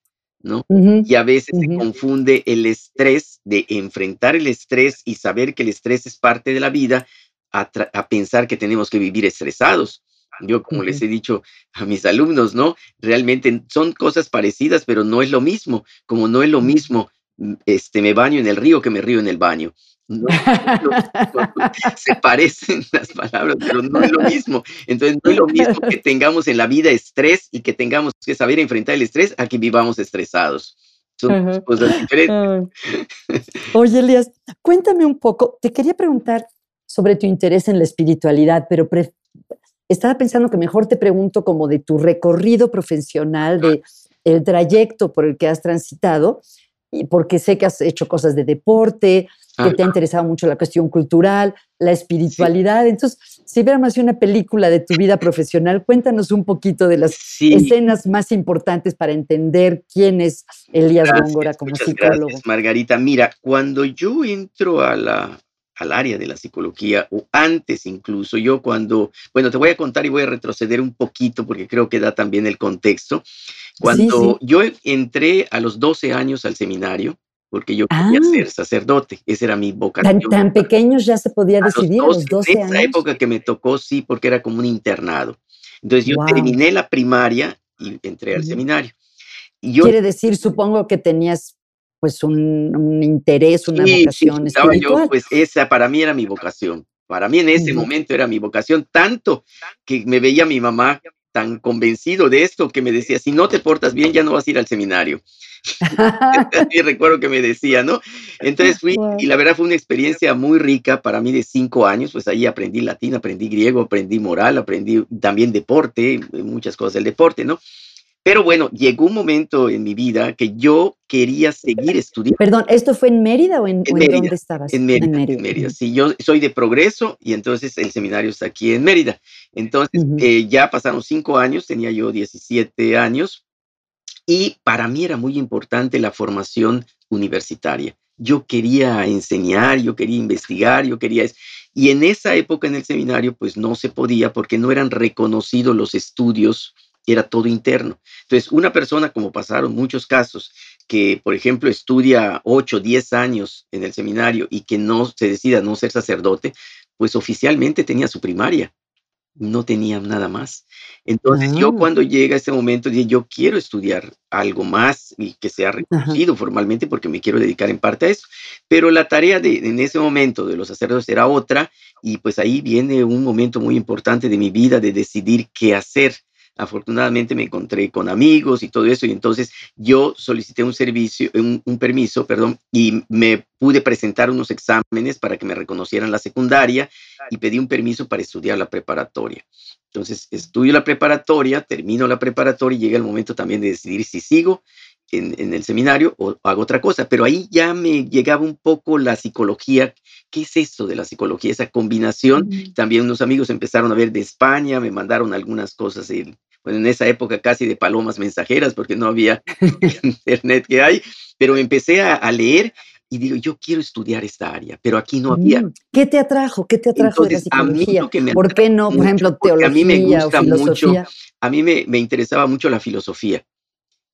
¿no? Y a veces se confunde el estrés de enfrentar el estrés y saber que el estrés es parte de la vida a, pensar que tenemos que vivir estresados. Yo, como les he dicho a mis alumnos, ¿no? Realmente son cosas parecidas, pero no es lo mismo, como no es lo mismo, este, me baño en el río que me río en el baño. se parecen las palabras, pero no es lo mismo. Entonces, no es lo mismo que tengamos en la vida estrés y que tengamos que saber enfrentar el estrés a que vivamos estresados. Son cosas diferentes. Oye, Elías, cuéntame un poco. Te quería preguntar sobre tu interés en la espiritualidad, pero estaba pensando que mejor te pregunto como de tu recorrido profesional, de el trayecto por el que has transitado, porque sé que has hecho cosas de deporte, que te ha interesado mucho la cuestión cultural, la espiritualidad. Entonces, si viéramos una película de tu vida profesional, cuéntanos un poquito de las escenas más importantes para entender quién es Elías Góngora como psicólogo. Gracias, Margarita. Mira, cuando yo entro a la, al área de la psicología, o antes incluso, yo cuando, bueno, te voy a contar y voy a retroceder un poquito porque creo que da también el contexto. Cuando yo entré a los 12 años al seminario, porque yo quería ah. ser sacerdote, esa era mi vocación. Tan, pequeños ya se podía decidir a los 12, En esa época que me tocó, sí, porque era como un internado. Entonces yo terminé la primaria y entré al seminario. Y Quiere decir, supongo que tenías pues un, interés, una vocación sí, espiritual. Yo, pues esa para mí era mi vocación. Para mí en ese momento era mi vocación, tanto que me veía mi mamá tan convencido de esto que me decía, si no te portas bien, ya no vas a ir al seminario. y recuerdo que me decía, ¿no? Entonces fui, y la verdad fue una experiencia muy rica para mí de cinco años, pues ahí aprendí latín, aprendí griego, aprendí moral, aprendí también deporte, muchas cosas del deporte, ¿no? Pero bueno, llegó un momento en mi vida que yo quería seguir estudiando. Perdón, ¿esto fue en Mérida o en, dónde estabas? En Mérida, en Mérida. Sí, yo soy de Progreso y entonces el seminario está aquí en Mérida. Entonces, eh, ya pasaron cinco años, tenía yo 17 años y para mí era muy importante la formación universitaria. Yo quería enseñar, yo quería investigar, yo quería... Y en esa época en el seminario, pues no se podía porque no eran reconocidos los estudios era todo interno. Entonces, una persona, como pasaron muchos casos, que, por ejemplo, estudia 8, 10 años en el seminario y que no se decida no ser sacerdote, pues oficialmente tenía su primaria, no tenía nada más. Entonces, yo ah. cuando llega ese momento, dije, yo quiero estudiar algo más y que sea reconocido formalmente porque me quiero dedicar en parte a eso. Pero la tarea de, en ese momento de los sacerdotes era otra y pues ahí viene un momento muy importante de mi vida de decidir qué hacer afortunadamente me encontré con amigos y todo eso, y entonces yo solicité un servicio, un, permiso, perdón, y me pude presentar unos exámenes para que me reconocieran la secundaria y pedí un permiso para estudiar la preparatoria. Entonces, estudio la preparatoria, termino la preparatoria y llega el momento también de decidir si sigo en, el seminario o hago otra cosa, pero ahí ya me llegaba un poco la psicología. ¿Qué es esto de la psicología? Esa combinación. También unos amigos empezaron a ver de España, me mandaron algunas cosas bueno, en esa época casi de palomas mensajeras, porque no había internet que hay, pero empecé a, leer y digo, yo quiero estudiar esta área, pero aquí no había. Mm, ¿Qué te atrajo? ¿Qué te atrajo de la psicología? ¿Por qué no, por ejemplo, teología a mí me gusta Mucho, a mí me, me, interesaba mucho la filosofía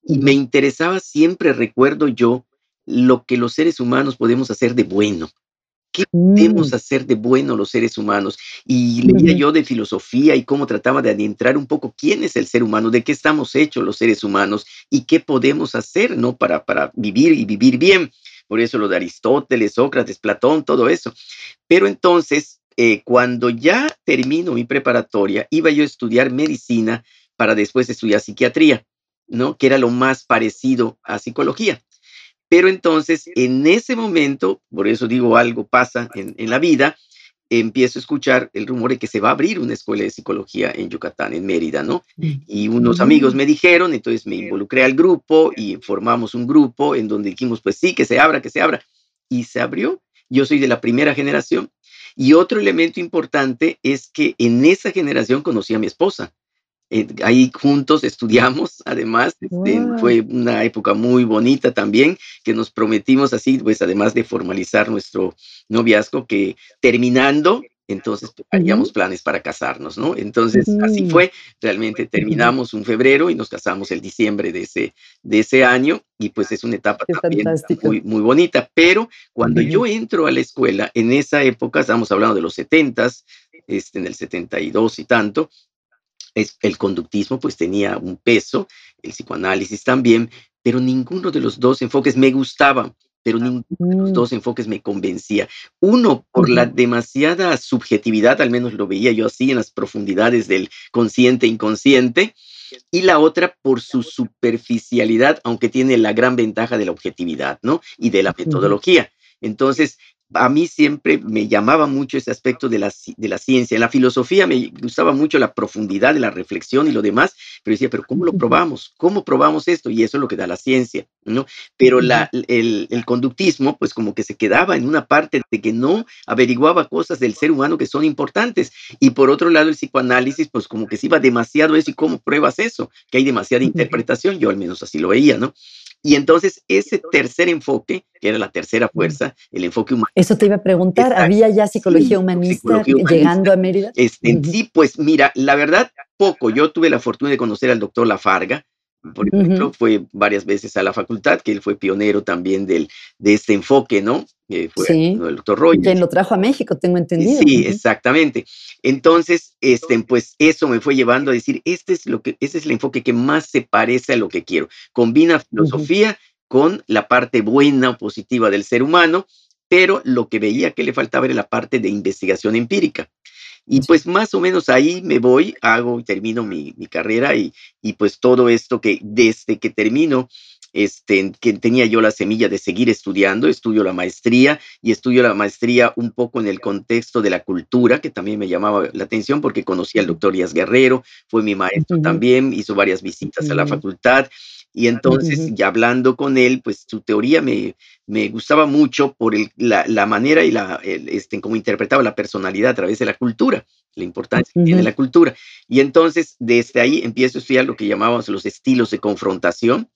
y me interesaba siempre, recuerdo yo, lo que los seres humanos podemos hacer de bueno. ¿Qué podemos mm. hacer de bueno los seres humanos? Y leía yo de filosofía y cómo trataba de adentrar un poco quién es el ser humano, de qué estamos hechos los seres humanos y qué podemos hacer, ¿no? Para, para vivir y vivir bien. Por eso lo de Aristóteles, Sócrates, Platón, todo eso. Pero entonces, eh, cuando ya termino mi preparatoria, iba yo a estudiar medicina para después estudiar psiquiatría, ¿no? Que era lo más parecido a psicología. Pero entonces, en ese momento, por eso digo algo pasa en, la vida, empiezo a escuchar el rumor de que se va a abrir una escuela de psicología en Yucatán, en Mérida, ¿no? Mm. Y unos amigos me dijeron, entonces me involucré al grupo y formamos un grupo en donde dijimos, pues sí, que se abra, que se abra. Y se abrió. Yo soy de la primera generación. Y otro elemento importante es que en esa generación conocí a mi esposa. Eh, ahí juntos estudiamos, además, este, fue una época muy bonita también, que nos prometimos así, pues además de formalizar nuestro noviazgo, que terminando, entonces pues, haríamos planes para casarnos, ¿no? Entonces, así fue, realmente terminamos un febrero y nos casamos el diciembre de ese, de ese año, y pues es una etapa también muy, muy bonita, pero cuando yo entro a la escuela, en esa época, estamos hablando de los setentas, este, en el 72 y tanto, el conductismo pues tenía un peso, el psicoanálisis también, pero ninguno de los dos enfoques me gustaba, pero ninguno de los mm. dos enfoques me convencía. Uno, por la demasiada subjetividad, al menos lo veía yo así en las profundidades del consciente inconsciente, y la otra por su superficialidad, aunque tiene la gran ventaja de la objetividad, ¿no? Y de la metodología. Entonces, a mí siempre me llamaba mucho ese aspecto de la, de la ciencia. En la filosofía me gustaba mucho la profundidad de la reflexión y lo demás, pero decía, pero ¿cómo lo probamos? ¿Cómo probamos esto? Y eso es lo que da la ciencia, ¿no? Pero la, el, el, conductismo, pues como que se quedaba en una parte de que no averiguaba cosas del ser humano que son importantes. Y por otro lado, el psicoanálisis, pues como que se iba demasiado eso. ¿Y cómo pruebas eso? Que hay demasiada interpretación, yo al menos así lo veía, ¿no? Y entonces ese tercer enfoque, que era la tercera fuerza, el enfoque humano. Eso te iba a preguntar, ¿había ya psicología humanista, llegando a Mérida? Este, Sí, pues mira, la verdad, poco. Yo tuve la fortuna de conocer al doctor Lafarga, por ejemplo, fue varias veces a la facultad, que él fue pionero también del, de este enfoque, ¿no? fue el doctor Roy. Quien lo trajo a México, tengo entendido. Sí, exactamente. Entonces, este, pues eso me fue llevando a decir, este es lo que, este es el enfoque que más se parece a lo que quiero. Combina filosofía con la parte buena o positiva del ser humano, pero lo que veía que le faltaba era la parte de investigación empírica. Y pues más o menos ahí me voy, hago y termino mi, mi carrera y, y pues todo esto que desde que termino este, que tenía yo la semilla de seguir estudiando, estudio la maestría y estudio la maestría un poco en el contexto de la cultura, que también me llamaba la atención porque conocí al doctor Díaz Guerrero, fue mi maestro también, hizo varias visitas a la facultad y entonces, ya hablando con él, pues su teoría me, me gustaba mucho por el, la, la, manera y la, el, este, cómo interpretaba la personalidad a través de la cultura, la importancia que tiene la cultura. Y entonces, desde ahí empiezo a estudiar lo que llamábamos los estilos de confrontación,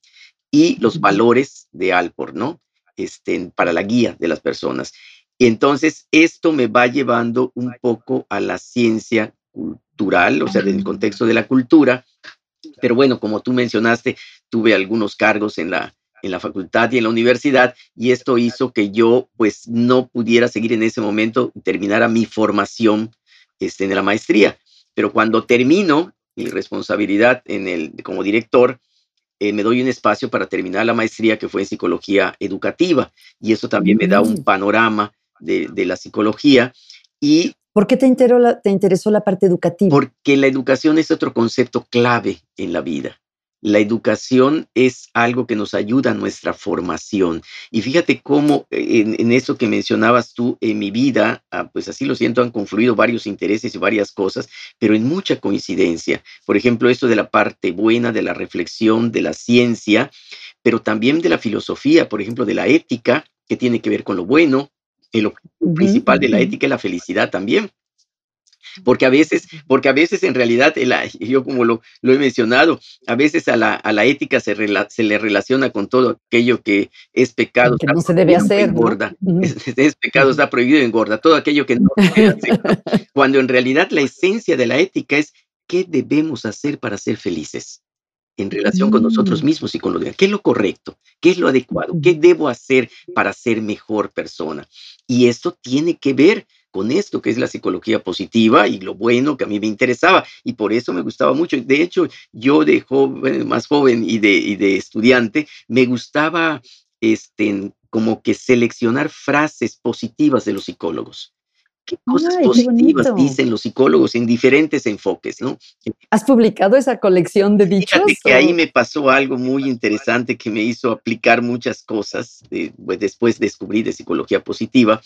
y los valores de Alport, ¿no? Este, para la guía de las personas. Entonces, esto me va llevando un poco a la ciencia cultural, o sea, en el contexto de la cultura. Pero bueno, como tú mencionaste, tuve algunos cargos en la, en la facultad y en la universidad y esto hizo que yo pues no pudiera seguir en ese momento, terminara mi formación este, en la maestría. Pero cuando termino mi responsabilidad en el, como director, eh, me doy un espacio para terminar la maestría que fue en psicología educativa y eso también me da un mm. panorama de, de la psicología. Y ¿Por qué te, interesó la parte educativa? Porque la educación es otro concepto clave en la vida. La educación es algo que nos ayuda a nuestra formación. Y fíjate cómo eh, en, eso que mencionabas tú, en mi vida, ah, pues así lo siento, han confluido varios intereses y varias cosas, pero en mucha coincidencia. Por ejemplo, esto de la parte buena, de la reflexión, de la ciencia, pero también de la filosofía, por ejemplo, de la ética, que tiene que ver con lo bueno. El objetivo principal de la ética es la felicidad también porque a veces, porque a veces en realidad, yo como lo, lo, he mencionado, a veces a la, a la ética se, se, le relaciona con todo aquello que es pecado. Que no se debe hacer. Engorda. Es, pecado, está prohibido, engorda. Todo aquello que no se hacer. Cuando en realidad la esencia de la ética es qué debemos hacer para ser felices en relación con nosotros mm. mismos y con lo de qué es lo correcto, qué es lo adecuado, qué debo hacer para ser mejor persona. Y esto tiene que ver con esto que es la psicología positiva y lo bueno que a mí me interesaba y por eso me gustaba mucho. De hecho, yo de joven, más joven y de, y de estudiante, me gustaba este, como que seleccionar frases positivas de los psicólogos qué cosas positivas dicen los psicólogos en diferentes enfoques, ¿no? ¿Has publicado esa colección de dichos? Fíjate que ahí me pasó algo muy interesante que me hizo aplicar muchas cosas. pues después descubrí de psicología positiva,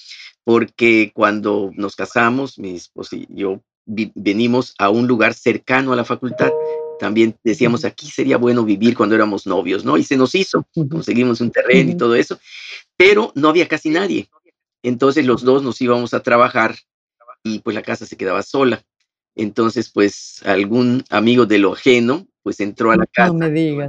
porque cuando nos casamos, mi esposa y yo venimos a un lugar cercano a la facultad. También decíamos, aquí sería bueno vivir cuando éramos novios, ¿no? Y se nos hizo, conseguimos un terreno y todo eso, pero no había casi nadie. Entonces los dos nos íbamos a trabajar y pues la casa se quedaba sola. Entonces, pues algún amigo de lo ajeno, pues entró a la casa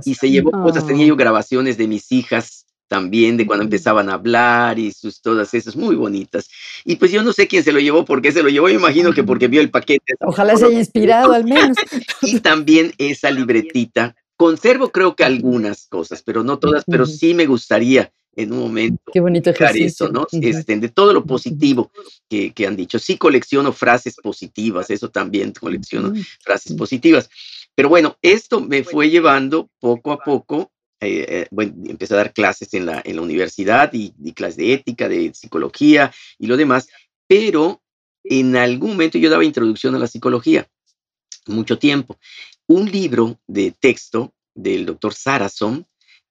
y se llevó cosas. Tenía yo grabaciones de mis hijas también, de cuando empezaban a hablar y sus todas esas muy bonitas. Y pues yo no sé quién se lo llevó, por qué se lo llevó, me imagino que porque vio el paquete. Ojalá se haya inspirado al menos. y también esa libretita. Conservo creo que algunas cosas, pero no todas, pero sí me gustaría en un momento. Qué bonito ejercicio. Eso, ¿no? este, de todo lo positivo que, que, han dicho. Sí colecciono frases positivas, eso también colecciono frases positivas. Pero bueno, esto me fue llevando poco a poco. Eh, eh, bueno, empecé a dar clases en la, en la universidad y, y clases de ética, de psicología y lo demás, pero en algún momento yo daba introducción a la psicología, mucho tiempo. Un libro de texto del doctor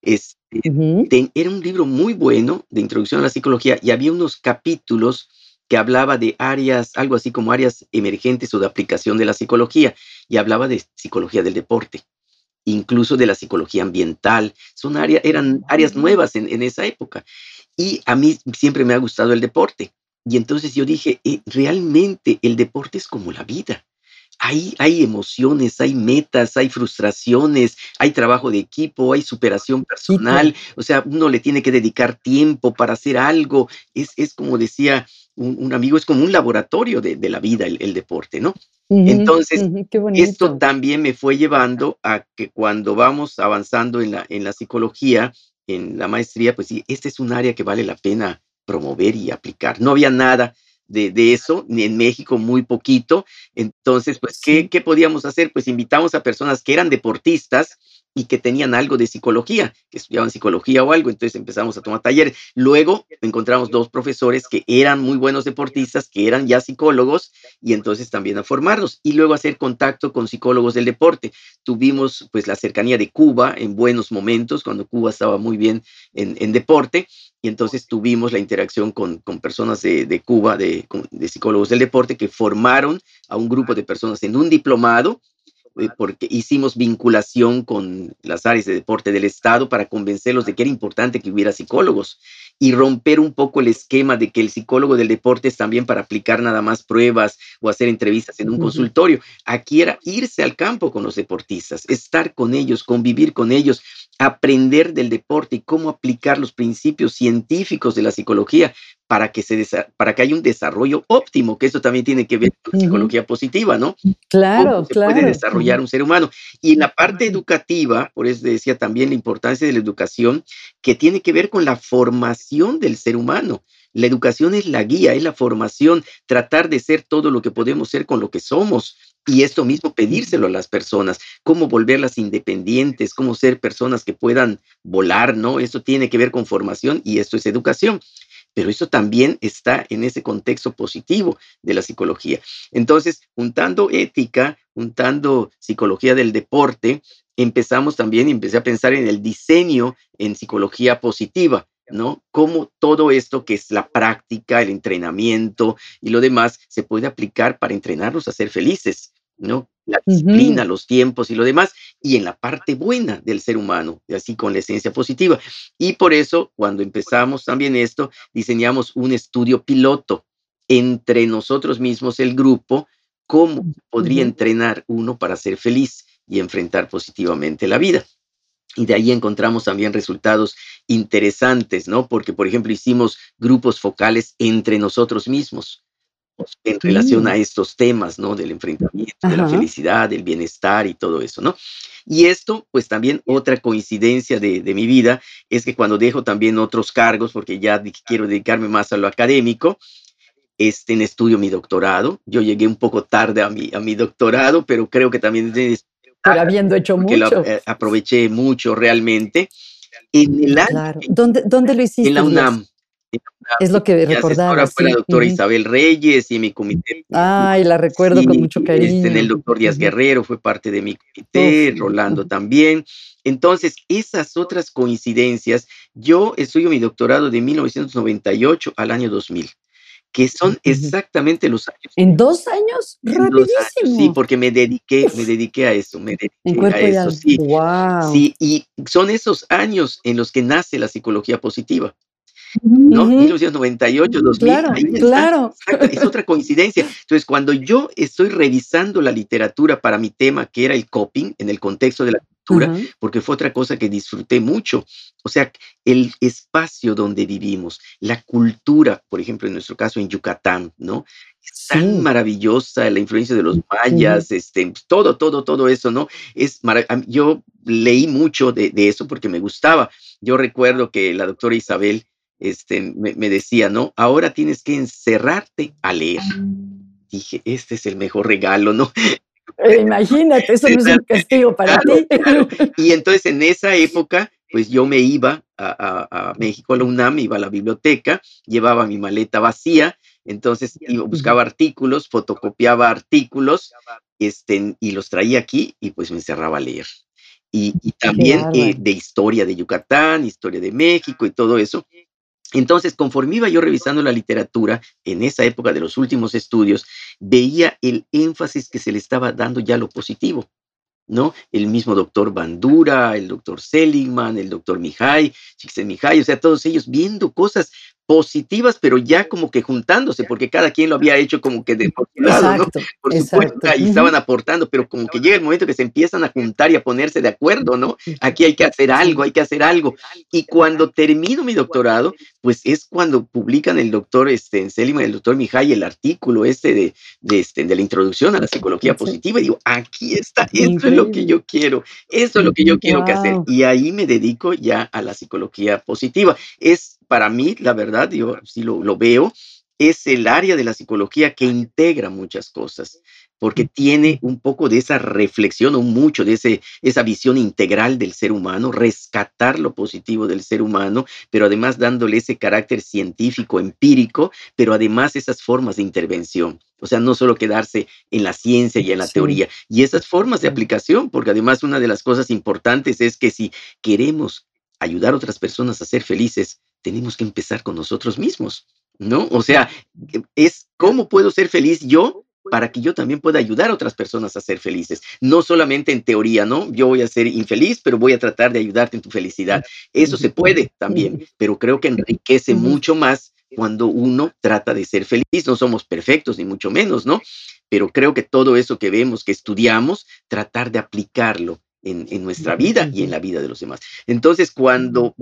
Saracen, es, era un libro muy bueno de introducción a la psicología y había unos capítulos que hablaba de áreas, algo así como áreas emergentes o de aplicación de la psicología, y hablaba de psicología del deporte, incluso de la psicología ambiental. Son áreas, eran áreas nuevas en, esa época. Y a mí siempre me ha gustado el deporte. Y entonces yo dije, eh, realmente el deporte es como la vida hay, hay emociones, hay metas, hay frustraciones, hay trabajo de equipo, hay superación personal. O sea, uno le tiene que dedicar tiempo para hacer algo. Es, es como decía un, amigo, es como un laboratorio de, de la vida el, deporte, ¿no? Entonces, esto también me fue llevando a que cuando vamos avanzando en la, en la psicología, en la maestría, pues sí, este es un área que vale la pena promover y aplicar. No había nada de, de, eso, en México muy poquito. Entonces, pues, ¿qué, ¿qué podíamos hacer? Pues invitamos a personas que eran deportistas y que tenían algo de psicología, que estudiaban psicología o algo, entonces empezamos a tomar talleres. Luego encontramos dos profesores que eran muy buenos deportistas, que eran ya psicólogos, y entonces también a formarnos y luego hacer contacto con psicólogos del deporte. Tuvimos pues la cercanía de Cuba en buenos momentos, cuando Cuba estaba muy bien en, en deporte, y entonces tuvimos la interacción con, con personas de, de Cuba, de, de psicólogos del deporte, que formaron a un grupo de personas en un diplomado eh, porque hicimos vinculación con las áreas de deporte del Estado para convencerlos de que era importante que hubiera psicólogos y romper un poco el esquema de que el psicólogo del deporte es también para aplicar nada más pruebas o hacer entrevistas en un consultorio. Aquí era irse al campo con los deportistas, estar con ellos, convivir con ellos, aprender del deporte y cómo aplicar los principios científicos de la psicología para que, se para que haya un desarrollo óptimo, que eso también tiene que ver con la psicología positiva, ¿no? Claro, se claro. puede desarrollar un ser humano. Y en la parte educativa, por eso decía también la importancia de la educación, que tiene que ver con la formación del ser humano. La educación es la guía, es la formación, tratar de ser todo lo que podemos ser con lo que somos. Y esto mismo pedírselo a las personas, cómo volverlas independientes, cómo ser personas que puedan volar, ¿no? Eso tiene que ver con formación y esto es educación pero eso también está en ese contexto positivo de la psicología. Entonces, juntando ética, juntando psicología del deporte, empezamos también, empecé a pensar en el diseño en psicología positiva, ¿no? Cómo todo esto que es la práctica, el entrenamiento y lo demás se puede aplicar para entrenarnos a ser felices, ¿no? La disciplina, uh -huh. los tiempos y lo demás, y en la parte buena del ser humano, así con la esencia positiva. Y por eso, cuando empezamos también esto, diseñamos un estudio piloto entre nosotros mismos, el grupo, cómo podría entrenar uno para ser feliz y enfrentar positivamente la vida. Y de ahí encontramos también resultados interesantes, ¿no? Porque, por ejemplo, hicimos grupos focales entre nosotros mismos en relación a estos temas, ¿no? Del enfrentamiento, Ajá. de la felicidad, del bienestar y todo eso, ¿no? Y esto, pues también otra coincidencia de, de, mi vida es que cuando dejo también otros cargos, porque ya quiero dedicarme más a lo académico, este, en estudio mi doctorado. Yo llegué un poco tarde a mi, a mi doctorado, pero creo que también... Pero habiendo hecho mucho. Lo, eh, aproveché mucho realmente. En el claro. ¿Dónde, ¿Dónde lo hiciste? En la UNAM. Es lo que recordaba. Ahora fue sí. la doctora uh -huh. Isabel Reyes y mi comité. Ay, la recuerdo sí, con mucho cariño. Este, el doctor Díaz uh -huh. Guerrero fue parte de mi comité. Rolando uh -huh. también. Entonces, esas otras coincidencias, yo estudio mi doctorado de 1998 al año 2000 que son exactamente los años. ¿En dos años? Rapidísimo. Dos años, sí, porque me dediqué, me dediqué a eso, me dediqué en a eso, sí. Wow. Sí, y son esos años en los que nace la psicología positiva. ¿No? Ujú. 1998, 2000. Claro, ahí está. claro. Exacto, es otra coincidencia. Entonces, cuando yo estoy revisando la literatura para mi tema, que era el coping, en el contexto de la cultura, Ajá. porque fue otra cosa que disfruté mucho. O sea, el espacio donde vivimos, la cultura, por ejemplo, en nuestro caso en Yucatán, ¿no? Es tan Sí. maravillosa la influencia de los mayas, este, todo, todo, todo eso, ¿no? Es yo leí mucho de, de eso porque me gustaba. Yo recuerdo que la doctora Isabel este, me, me decía, ¿no? Ahora tienes que encerrarte a leer. Dije, este es el mejor regalo, ¿no? Eh, imagínate, eso no es un castigo para Claro, ti. claro. Y entonces en esa época, pues yo me iba a, a- a México, a la UNAM, iba a la biblioteca, llevaba mi maleta vacía, entonces iba, buscaba artículos, fotocopiaba artículos, este, y los traía aquí y pues me encerraba a leer. Y, y también eh, de historia de Yucatán, historia de México y todo eso. Entonces, conforme iba yo revisando la literatura, en esa época de los últimos estudios, veía el énfasis que se le estaba dando ya a lo positivo. ¿no? El mismo doctor Bandura, el doctor Seligman, el doctor Mihai, Csikszentmihalyi, o sea, todos ellos viendo cosas positivas, pero ya como que juntándose, porque cada quien lo había hecho como que de por su lado, ¿no? Por supuesto, exacto. ahí Ujú. estaban aportando, pero como que llega el momento que se empiezan a juntar y a ponerse de acuerdo, ¿no? Aquí hay que hacer algo, hay que hacer algo. Y cuando termino mi doctorado, pues es cuando publican el doctor este, Seligman, el doctor Mihai, el artículo este de, de, este, de la introducción a la psicología positiva, y digo, aquí está, esto es lo que yo quiero, esto es lo que yo quiero que hacer. Y ahí me dedico ya a la psicología positiva. Es para mí, la verdad, yo sí lo, lo veo, es el área de la psicología que integra muchas cosas, porque tiene un poco de esa reflexión o mucho de ese, esa visión integral del ser humano, rescatar lo positivo del ser humano, pero además dándole ese carácter científico, empírico, pero además esas formas de intervención. O sea, no solo quedarse en la ciencia y en la teoría. Y esas formas de aplicación, porque además una de las cosas importantes es que si queremos ayudar a otras personas a ser felices, tenemos que empezar con nosotros mismos. ¿no? O sea, es cómo puedo ser feliz yo para que yo también pueda ayudar a otras personas a ser felices. No solamente en teoría, ¿no? Yo voy a ser infeliz, pero voy a tratar de ayudarte en tu felicidad. Eso se puede también, pero creo que enriquece mucho más cuando uno trata de ser feliz. No somos perfectos, ni mucho menos, ¿no? Pero creo que todo eso que vemos, que estudiamos, tratar de aplicarlo en, nuestra vida y en la vida de los demás. Entonces, cuando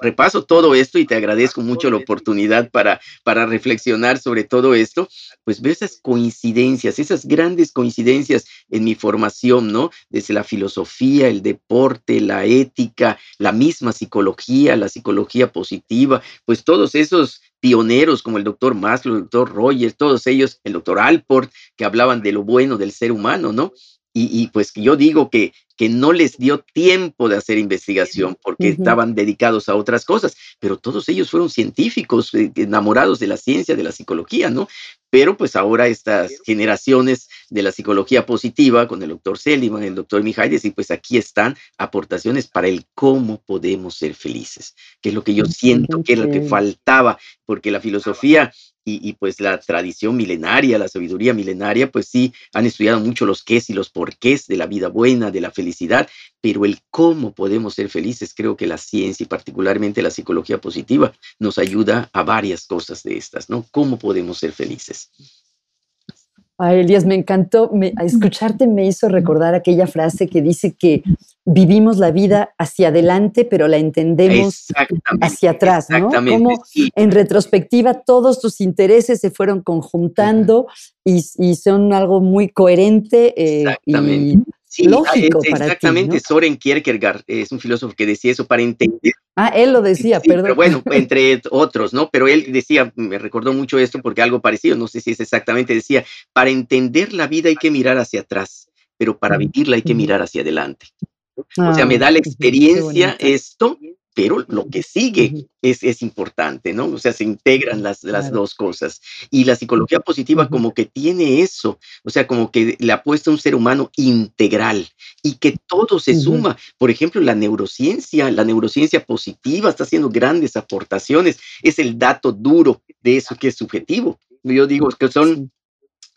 repaso todo esto y te agradezco mucho la oportunidad para, para reflexionar sobre todo esto, pues veo esas coincidencias, esas grandes coincidencias en mi formación, ¿no? Desde la filosofía, el deporte, la ética, la misma psicología, la psicología positiva, pues todos esos pioneros como el doctor Maslow, el doctor Rogers, todos ellos, el doctor Alport, que hablaban de lo bueno del ser humano, ¿no? Y, pues yo digo que, que no les dio tiempo de hacer investigación porque estaban dedicados a otras cosas, pero todos ellos fueron científicos eh, enamorados de la ciencia, de la psicología, ¿no? Pero pues ahora estas generaciones de la psicología positiva con el doctor Seligman, el doctor Mihaly, y pues aquí están aportaciones para el cómo podemos ser felices, que es lo que yo siento que es lo que faltaba, porque la filosofía y, pues la tradición milenaria, la sabiduría milenaria, pues sí, han estudiado mucho los qués y los porqués de la vida buena, de la felicidad, pero el cómo podemos ser felices, creo que la ciencia y particularmente la psicología positiva nos ayuda a varias cosas de estas, ¿no? ¿Cómo podemos ser felices? Ay, Elías, me encantó. escucharte me hizo recordar aquella frase que dice que vivimos la vida hacia adelante, pero la entendemos hacia atrás, ¿no? Como en retrospectiva todos tus intereses se fueron conjuntando y, son algo muy coherente eh, y lógico para Exactamente, Soren Kierkegaard es un filósofo que decía eso para entender. Ah, él lo decía, perdón. Pero bueno, entre otros, ¿no? Pero él decía, me recordó mucho esto porque algo parecido, no sé si es exactamente, decía, para entender la vida hay que mirar hacia atrás, pero para vivirla hay que mirar hacia adelante o sea, me da la experiencia esto, pero lo que sigue es, es, importante, ¿no? O sea, se integran las, las dos cosas. Y la psicología positiva como que tiene eso, o sea, como que le apuesta a un ser humano integral y que todo se suma. Por ejemplo, la neurociencia, la neurociencia positiva está haciendo grandes aportaciones, es el dato duro de eso que es subjetivo. Yo digo que son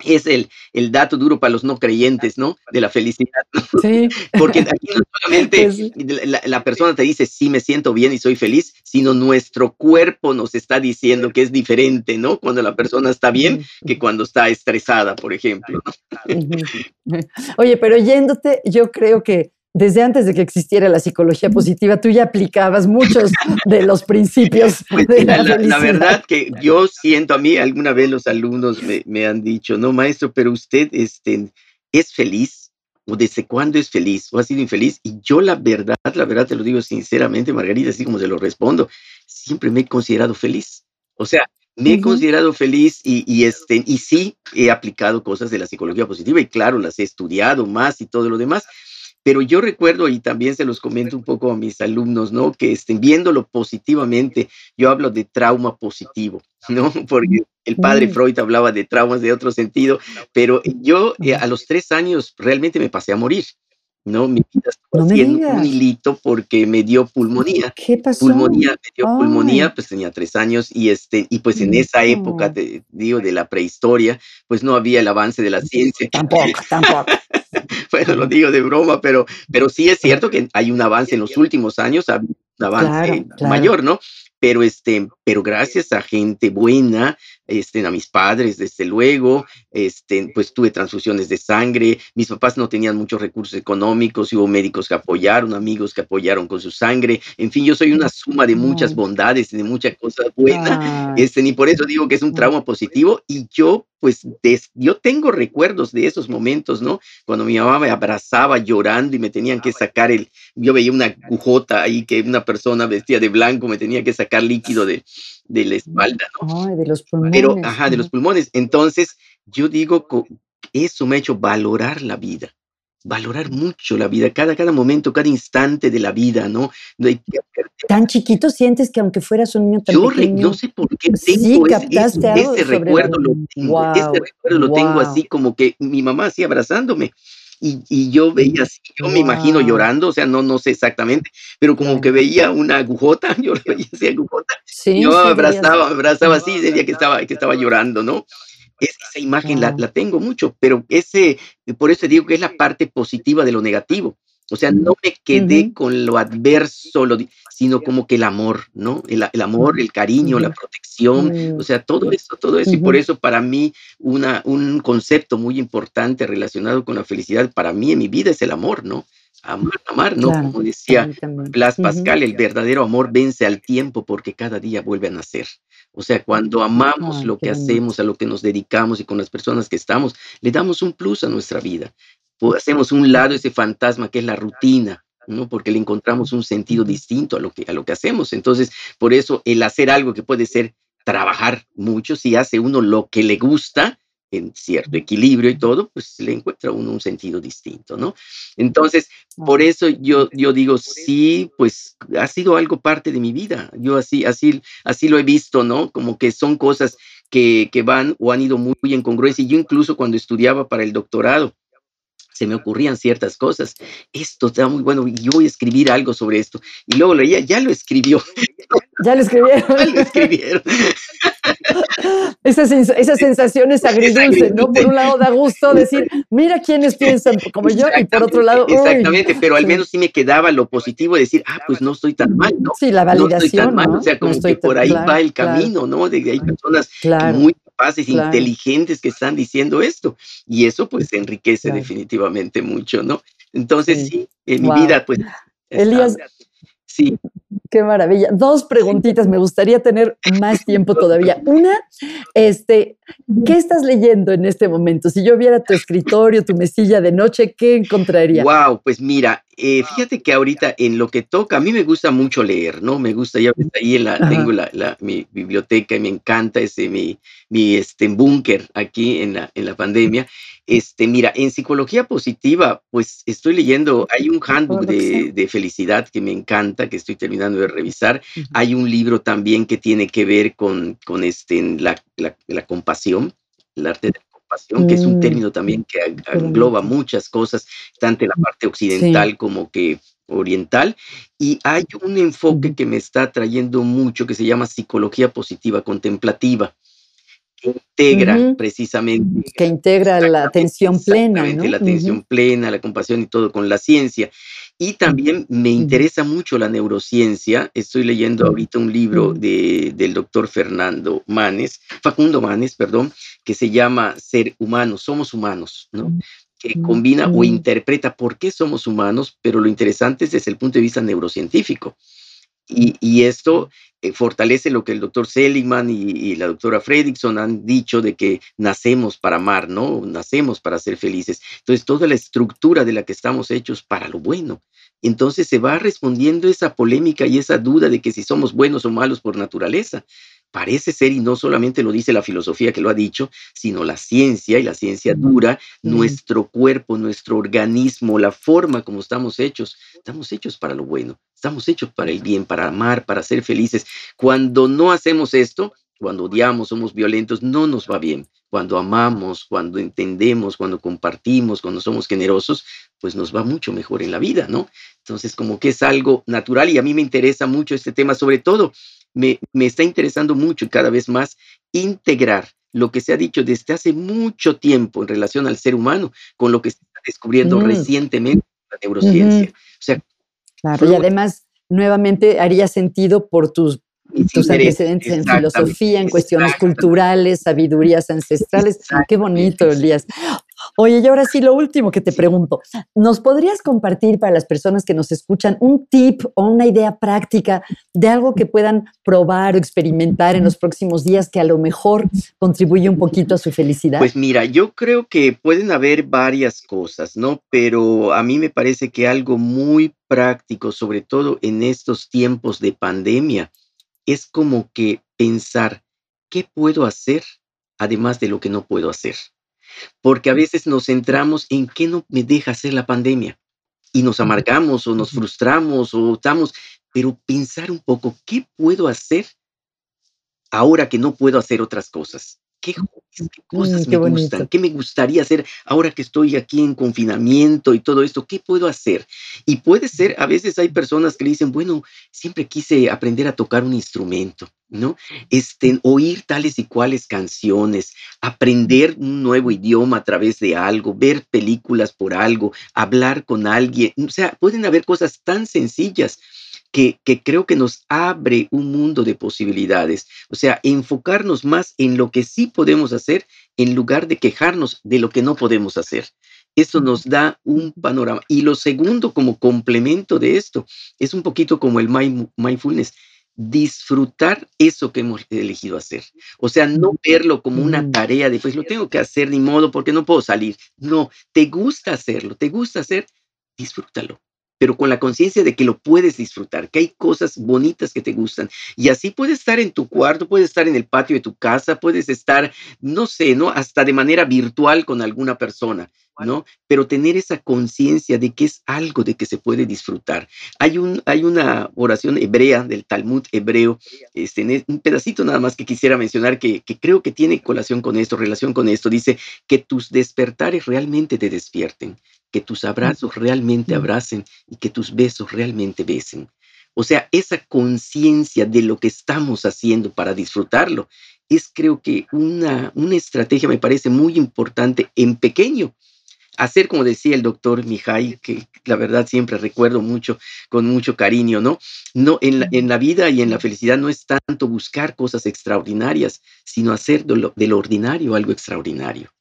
es el, el dato duro para los no creyentes, ¿no? De la felicidad. Sí. Porque aquí no solamente pues la, persona te dice, sí, me siento bien y soy feliz, sino nuestro cuerpo nos está diciendo que es diferente, ¿no? Cuando la persona está bien que cuando está estresada, por ejemplo. Oye, pero yéndote, yo creo que desde antes de que existiera la psicología positiva, tú ya aplicabas muchos de los principios pues de la, la, verdad que yo siento, a mí alguna vez los alumnos me, han dicho, no, maestro, pero usted este, es feliz, o desde cuándo es feliz, o ha sido infeliz. Y yo la verdad, la verdad te lo digo sinceramente, Margarita, así como se lo respondo, siempre me he considerado feliz. O sea, me he considerado feliz y, y, este, y sí he aplicado cosas de la psicología positiva y claro, las he estudiado más y todo lo demás, pero yo recuerdo, y también se los comento un poco a mis alumnos, ¿no? Que estén viéndolo positivamente, yo hablo de trauma positivo, ¿no? Porque el padre mm. Freud hablaba de traumas de otro sentido, pero yo eh, a los tres años realmente me pasé a morir. ¿no? Mi vida estuvo haciendo un hilito porque me dio pulmonía. ¿Qué pasó? Pulmonía, me dio pulmonía, pues tenía tres años y este, y pues en esa época, te, digo, de la prehistoria, pues no había el avance de la ciencia. Tampoco, tampoco. bueno, lo digo de broma, pero, pero sí es cierto que hay un avance en los últimos años, un avance mayor, ¿no? Pero, este, pero gracias a gente buena, este, a mis padres, desde luego, este, pues tuve transfusiones de sangre, mis papás no tenían muchos recursos económicos, hubo médicos que apoyaron, amigos que apoyaron con su sangre, en fin, yo soy una suma de muchas bondades, de muchas cosas buenas, este, y por eso digo que es un trauma positivo y yo, pues, yo tengo recuerdos de esos momentos, ¿no? Cuando mi mamá me abrazaba llorando y me tenían que sacar el, yo veía una agujota ahí que una persona vestida de blanco me tenía que sacar líquido de, de la espalda, ¿no? Ay, de los pulmones. Pero, ajá, de los pulmones. Entonces, yo digo, eso me ha hecho valorar la vida valorar mucho la vida, cada, cada momento, cada instante de la vida, ¿no? tan chiquito sientes que aunque fueras un niño tan yo pequeño, no sé por qué tengo ese, recuerdo, lo tengo, ese recuerdo lo tengo así como que mi mamá así abrazándome. Y, yo veía así, yo me imagino llorando, o sea, no, no sé exactamente, pero como que veía una agujota, yo veía así agujota, yo abrazaba, abrazaba así, decía que estaba, que estaba llorando, ¿no? esa imagen la, la, tengo mucho, pero ese, por eso digo que es la parte positiva de lo negativo. O sea, no me quedé con lo adverso, sino como que el amor, ¿no? El, el amor, el cariño, la protección, o mm. sea, todo eso, todo eso. Y por eso para mí una, un concepto muy importante relacionado con la felicidad, para mí en mi vida es el amor, ¿no? Amar, amar, ¿no? Como decía Blas Pascal, el verdadero amor vence al tiempo porque cada día vuelve a nacer. O sea, cuando amamos lo que hacemos, a lo que nos dedicamos y con las personas que estamos, le damos un plus a nuestra vida. Hacemos un lado ese fantasma que es la rutina, ¿no? Porque le encontramos un sentido distinto a lo que, a lo que hacemos. Entonces, por eso el hacer algo que puede ser trabajar mucho, si hace uno lo que le gusta, en cierto equilibrio y todo, pues le encuentra uno un sentido distinto, ¿no? Entonces, por eso yo, yo digo, sí, pues ha sido algo parte de mi vida. Yo así, así, así lo he visto, ¿no? Como que son cosas que, que van o han ido muy, en congruencia. Yo incluso cuando estudiaba para el doctorado, se me ocurrían ciertas cosas. Esto está muy bueno, y yo voy a escribir algo sobre esto. Y luego leía, ya lo escribió. Ya lo escribieron. ya lo escribieron. Esas, esas sensaciones agridulces, ¿no? Por un lado da gusto decir, mira quiénes piensan como yo, y por otro lado. Exactamente, pero al menos sí me quedaba lo positivo de decir, ah, pues no estoy tan mal, ¿no? Sí, la validación. No estoy tan mal, o sea, como que por ahí va el camino, ¿no? De que hay personas muy capaces, inteligentes que están diciendo esto. Y eso, pues, enriquece definitivamente mucho, ¿no? Entonces, sí, en mi vida, pues. Elías, Sí. Qué maravilla. Dos preguntitas, me gustaría tener más tiempo todavía. Una, este, ¿qué estás leyendo en este momento? Si yo viera tu escritorio, tu mesilla de noche, ¿qué encontraría? Wow, pues mira, eh, fíjate que ahorita en lo que toca, a mí me gusta mucho leer, ¿no? Me gusta, ya ahí en la, tengo la, la, mi biblioteca y me encanta ese, mi, mi este, búnker aquí en la, en la pandemia. Este, mira, en psicología positiva, pues estoy leyendo, hay un handbook de, felicidad que me encanta, que estoy terminando de revisar. Hay un libro también que tiene que ver con, con este, la, la, compasión, el arte de la que es un mm, término también que engloba muchas cosas, tanto en la parte occidental como que oriental. Y hay un enfoque que me está trayendo mucho que se llama psicología positiva contemplativa integra precisamente. Que integra la atención plena. ¿no? la atención plena, la compasión y todo con la ciencia. Y también me interesa mucho la neurociencia. Estoy leyendo ahorita un libro de, del doctor Fernando Manes, Facundo Manes, perdón, que se llama Ser Humano, Somos Humanos, ¿no? que combina o interpreta por qué somos humanos, pero lo interesante es desde el punto de vista neurocientífico. Y, y esto fortalece lo que el doctor Seligman y, la doctora Fredrickson han dicho de que nacemos para amar, ¿no? Nacemos para ser felices. Entonces, toda la estructura de la que estamos hechos para lo bueno. Entonces se va respondiendo esa polémica y esa duda de que si somos buenos o malos por naturaleza. Parece ser, y no solamente lo dice la filosofía que lo ha dicho, sino la ciencia y la ciencia dura, nuestro cuerpo, nuestro organismo, la forma como estamos hechos, estamos hechos para lo bueno, estamos hechos para el bien, para amar, para ser felices. Cuando no hacemos esto, cuando odiamos, somos violentos, no nos va bien. Cuando amamos, cuando entendemos, cuando compartimos, cuando somos generosos, pues nos va mucho mejor en la vida, ¿no? Entonces, como que es algo natural y a mí me interesa mucho este tema, sobre todo me, está interesando mucho y cada vez más integrar lo que se ha dicho desde hace mucho tiempo en relación al ser humano con lo que se está descubriendo mm. recientemente la neurociencia. O sea, claro, y además, nuevamente haría sentido por tus tus antecedentes en filosofía, en cuestiones culturales, sabidurías ancestrales. Qué bonito, Elías. Oye, y ahora sí, lo último que te pregunto, ¿nos podrías compartir para las personas que nos escuchan un tip o una idea práctica de algo que puedan probar o experimentar en los próximos días que a lo mejor contribuye un poquito a su felicidad? Pues mira, yo creo que pueden haber varias cosas, ¿no? Pero a mí me parece que algo muy práctico, sobre todo en estos tiempos de pandemia, es como que pensar qué puedo hacer además de lo que no puedo hacer. Porque a veces nos centramos en qué no me deja hacer la pandemia y nos amargamos o nos frustramos o estamos, pero pensar un poco, ¿qué puedo hacer ahora que no puedo hacer otras cosas? ¿Qué, cosas Mm, me qué gustan? ¿Qué me gustaría hacer ahora que estoy aquí en confinamiento y todo esto? ¿Qué puedo hacer? Y puede ser, a veces hay personas que le dicen, bueno, siempre quise aprender a tocar un instrumento, ¿no? Este, oír tales y cuales canciones, aprender un nuevo idioma a través de algo, ver películas por algo, hablar con alguien. O sea, pueden haber cosas tan sencillas que, que creo que nos abre un mundo de posibilidades. O sea, enfocarnos más en lo que sí podemos hacer en lugar de quejarnos de lo que no podemos hacer. Eso nos da un panorama. Y lo segundo, como complemento de esto, es un poquito como el mind- mindfulness, disfrutar eso que hemos elegido hacer. O sea, no verlo como una Mm, tarea de, pues lo tengo que hacer ni modo porque no puedo salir. No, te gusta hacerlo, te gusta hacer, disfrútalo pero con la conciencia de que lo puedes disfrutar, que hay cosas bonitas que te gustan. Y así puedes estar en tu cuarto, puedes estar en el patio de tu casa, puedes estar, no sé, ¿no? Hasta de manera virtual con alguna persona, ¿no? Pero tener esa conciencia de que es algo de que se puede disfrutar. Hay, un, hay una oración hebrea del Talmud hebreo, este, un pedacito nada más que quisiera mencionar que, que creo que tiene colación con esto, relación con esto. Dice que tus despertares realmente te despierten que tus abrazos realmente mm, abracen y que tus besos realmente besen. O sea, esa conciencia de lo que estamos haciendo para disfrutarlo es creo que una, una estrategia, me parece muy importante en pequeño. Hacer, como decía el doctor Mijay, que la verdad siempre recuerdo mucho, con mucho cariño, ¿no? No, en la, en la vida y en la felicidad no es tanto buscar cosas extraordinarias, sino hacer de lo, de lo ordinario algo extraordinario.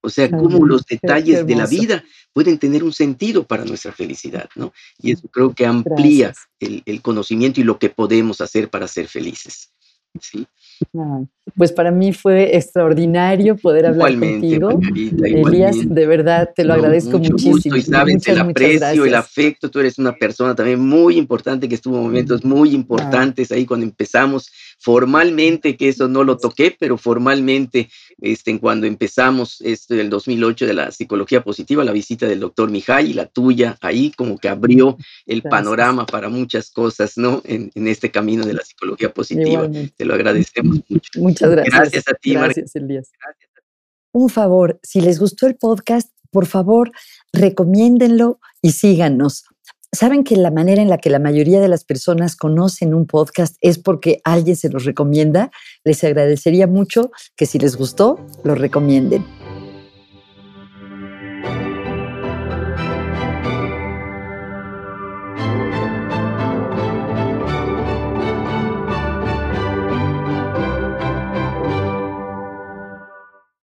O sea, cómo los detalles de la vida pueden tener un sentido para nuestra felicidad, ¿no? Y eso creo que amplía el, el conocimiento y lo que podemos hacer para ser felices. ¿sí? Pues para mí fue extraordinario poder hablar Igualmente, contigo. Elías, de verdad te lo No, agradezco mucho gusto muchísimo. y sabes Muchas, el aprecio, el afecto. Tú eres una persona también muy importante que estuvo en momentos muy importantes ahí cuando empezamos formalmente, que eso no lo toqué, pero formalmente, este, cuando empezamos esto del 2008 de la psicología positiva, la visita del doctor Mijay y la tuya ahí como que abrió el gracias. panorama para muchas cosas, ¿no? En, en este camino de la psicología positiva. Igualmente. Te lo agradecemos mucho. Muchas gracias. Gracias a ti. Gracias, Elías. Un favor, si les gustó el podcast, por favor, recomiéndenlo y síganos. Saben que la manera en la que la mayoría de las personas conocen un podcast es porque alguien se los recomienda. Les agradecería mucho que si les gustó, lo recomienden.